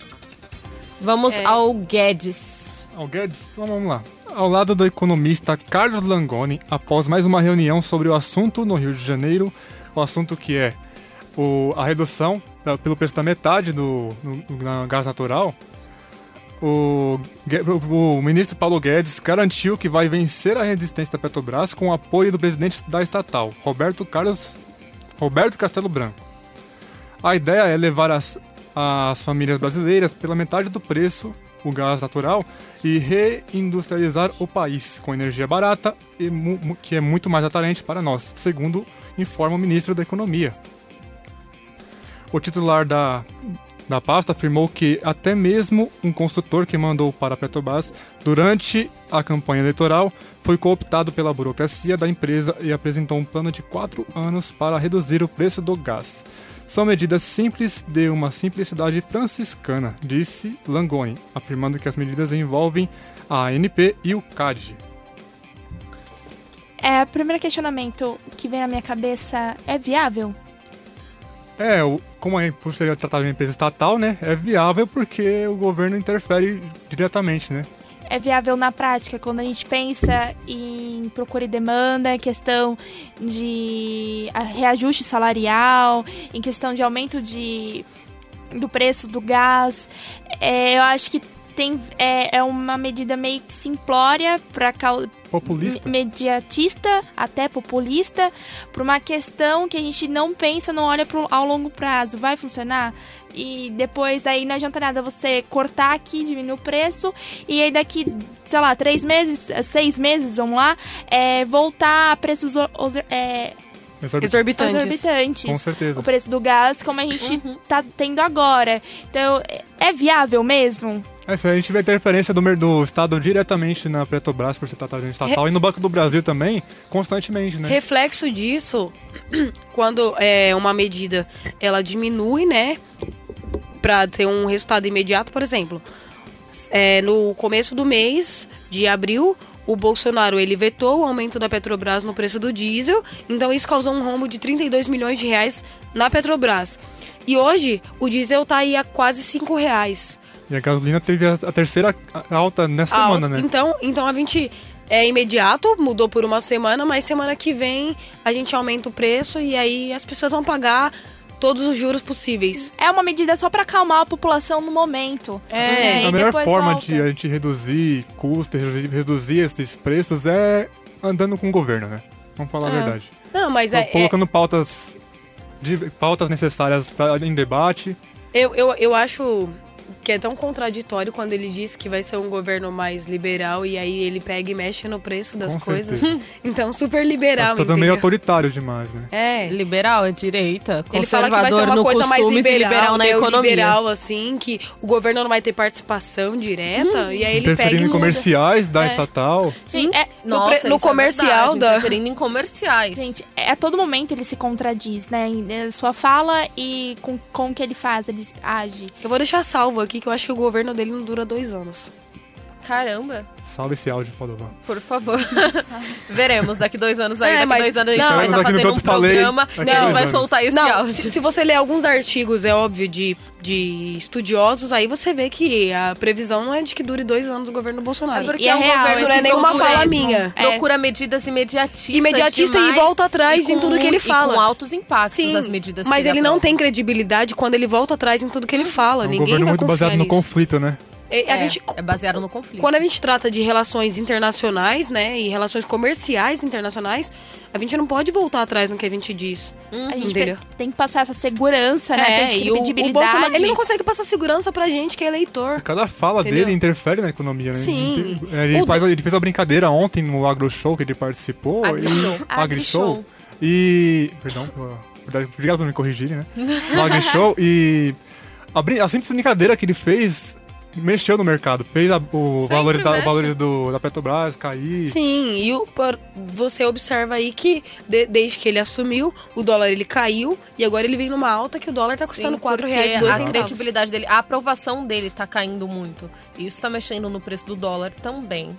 Vamos É. ao Guedes. Ao Guedes, então vamos lá. Ao lado do economista Carlos Langoni, após mais uma reunião sobre o assunto no Rio de Janeiro, o assunto que é o- a redução da- pelo preço da metade do, do- do na- gás natural, o, o- ministro Paulo Guedes garantiu que vai vencer a resistência da Petrobras com o apoio do presidente da estatal, Roberto Carlos Roberto Castelo Branco. A ideia é levar as, as famílias brasileiras pela metade do preço o gás natural e reindustrializar o país com energia barata e que é muito mais atraente para nós, segundo informa o ministro da Economia. O titular da, da pasta afirmou que até mesmo um consultor que mandou para a Petrobras durante a campanha eleitoral foi cooptado pela burocracia da empresa e apresentou um plano de quatro anos para reduzir o preço do gás. São medidas simples de uma simplicidade franciscana, disse Langoni, afirmando que as medidas envolvem a ANP e o CAD. É, o primeiro questionamento que vem na minha cabeça é viável? É, como é por ser tratado de empresa estatal, né, é viável porque o governo interfere diretamente, né? é viável na prática quando a gente pensa em procura e demanda, questão de reajuste salarial, em questão de aumento de, do preço do gás. É, eu acho que tem, é, é uma medida meio que simplória para Populista? mediatista, até populista, por uma questão que a gente não pensa, não olha pro, ao longo prazo. Vai funcionar? E depois aí não adianta nada você cortar aqui, diminuir o preço, e aí daqui, sei lá, três meses, seis meses, vamos lá, é, voltar a preços é, Exorbitantes. exorbitantes. Com certeza. O preço do gás, como a gente tá tendo agora. Então, é- é viável mesmo? É, se a gente vê a interferência do, do Estado diretamente na Petrobras por ser tratado estatal e no Banco do Brasil também, constantemente, né? Reflexo disso, quando é uma medida ela diminui, né, Pra ter um resultado imediato, por exemplo, é, no começo do mês de abril, o Bolsonaro ele vetou o aumento da Petrobras no preço do diesel, então isso causou um rombo de 32 milhões de reais na Petrobras. E hoje o diesel tá aí a quase 5 reais. E a gasolina teve a, a terceira alta nessa Ah, semana, né? Então, então a gente é imediato, mudou por uma semana, mas semana que vem a gente aumenta o preço e aí as pessoas vão pagar todos os juros possíveis. É uma medida só pra acalmar a população no momento. É. né? E a melhor forma volta. de a gente reduzir custos, reduzir, esses preços é andando com o governo, né? Vamos falar a É. verdade. Não, mas é, é- Colocando pautas, de, pautas necessárias pra, em debate. eu, eu, eu acho que é tão contraditório quando ele diz que vai ser um governo mais liberal e aí ele pega e mexe no preço das Com coisas. certeza. Então, super liberal, Tá entendeu? meio autoritário demais, né? É. Liberal é direita, Ele fala que vai ser uma no coisa mais liberal, liberal na economia. liberal assim, que o governo não vai ter participação direta, e aí ele pega Interferindo em comerciais da É. estatal. Gente, é, No Nossa, pre- no isso é comercial verdade, da- interferindo em comerciais. gente, é, a todo momento ele se contradiz, né? Em sua fala e com, com o que ele faz, ele age. Eu vou deixar salvo aqui que eu acho que o governo dele não dura dois anos. Caramba, Salve esse áudio, Padova. por favor. Veremos daqui dois anos aí. É, daqui mas- dois anos a gente não, vai estar no fazendo um falei, programa e a dois gente vai soltar esse não, áudio. se, se você ler alguns artigos, é óbvio, de, de estudiosos, aí você vê que a previsão não é de que dure dois anos o governo Bolsonaro. É porque E é é um real, governo isso não é nenhuma procura- fala minha. É. Procura medidas imediatistas. Imediatista e demais volta atrás e em tudo que ele fala. E com altos impactos Sim, as medidas mas que ele não tem credibilidade quando ele volta atrás em tudo que ele fala. É um Ninguém governo vai muito baseado no conflito, né? É, a É, gente, é baseado no conflito. quando a gente trata de relações internacionais, né, e relações comerciais internacionais, a gente não pode voltar atrás no que a gente diz. A gente Entendeu? pe- tem que passar essa segurança, né? É, tem que e o, o credibilidade. Bolsonaro, ele não consegue passar segurança pra gente que é eleitor. Cada fala Entendeu? dele interfere na economia, né? Sim. Ele, O faz, ele fez a brincadeira ontem no Agro Show que ele participou. Agrishow. E... Agrishow. E. Perdão, obrigado por me corrigirem, né? No Agri Show. E. A, a simples brincadeira que ele fez mexeu no mercado. Fez a- o valor, da, mexe. valores do, da Petrobras cair. Sim, e o, você observa aí que de- desde que ele assumiu, o dólar ele caiu e agora ele vem numa alta que o dólar tá custando Sim, R$ 4 porque reais dois a centavos. credibilidade dele, a aprovação dele tá caindo muito. Isso tá mexendo no preço do dólar também.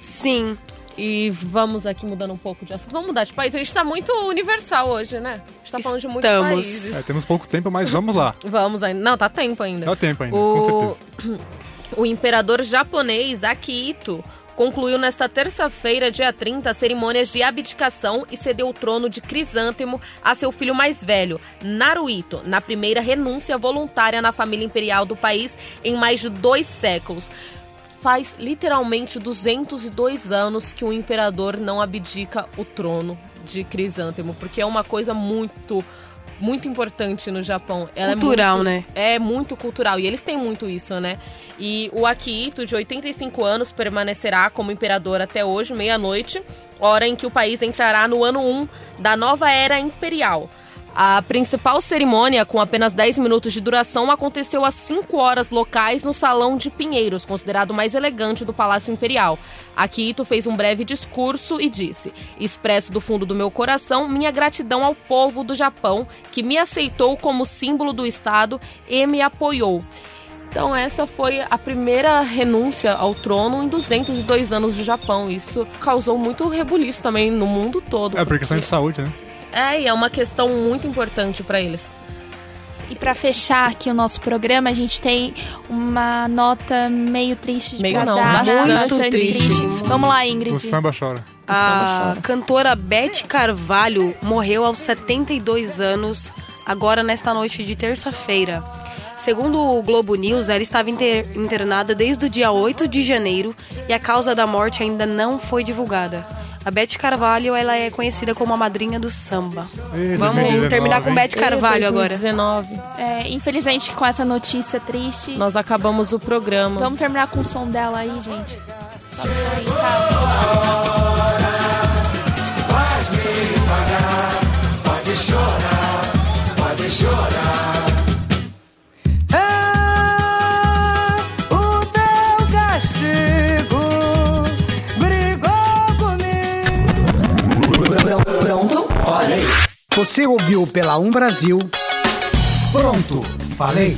Sim. E vamos aqui mudando um pouco de assunto. Vamos mudar de país. A gente tá muito universal hoje, né? A gente tá falando de muitos Estamos. países. É, temos pouco tempo, mas vamos lá. Vamos ainda. Não, tá tempo ainda. Dá tempo ainda, O- com certeza. O imperador japonês Akihito concluiu nesta terça-feira, dia 30, cerimônias de abdicação e cedeu o trono de Crisântemo a seu filho mais velho, Naruhito, na primeira renúncia voluntária na família imperial do país em mais de dois séculos. Faz literalmente 202 anos que o imperador não abdica o trono de Crisântemo, porque é uma coisa muito muito importante no Japão. Ela Cultural, é muito, né? É muito cultural e eles têm muito isso, né? E o Akihito, de 85 anos, permanecerá como imperador até hoje, meia-noite, hora em que o país entrará no ano 1 da nova era imperial. A principal cerimônia, com apenas 10 minutos de duração, aconteceu às 5 horas locais no Salão de Pinheiros, considerado o mais elegante do Palácio Imperial. Akihito fez um breve discurso e disse: Expresso do fundo do meu coração minha gratidão ao povo do Japão, que me aceitou como símbolo do Estado e me apoiou. Então essa foi a primeira renúncia ao trono em 202 anos do Japão. Isso causou muito rebuliço também no mundo todo. É por questão de saúde, né? É, e é uma questão muito importante pra eles. E pra fechar aqui o nosso programa, a gente tem uma nota meio triste de Meio não, bastante triste. Vamos lá, Ingrid. O samba chora. A cantora Beth Carvalho morreu aos 72 anos, agora nesta noite de terça-feira. Segundo o Globo News, ela estava inter- internada desde o dia 8 de janeiro e a causa da morte ainda não foi divulgada. A Beth Carvalho ela é conhecida como a madrinha do samba. Ih, Vamos 2019, terminar com? Beth Carvalho agora. 2019. É, infelizmente, com essa notícia triste, Nós acabamos o programa. vamos terminar com o som dela aí, gente. Sobe o som aí, tchau. É Você ouviu pela Um Brasil. Pronto, falei.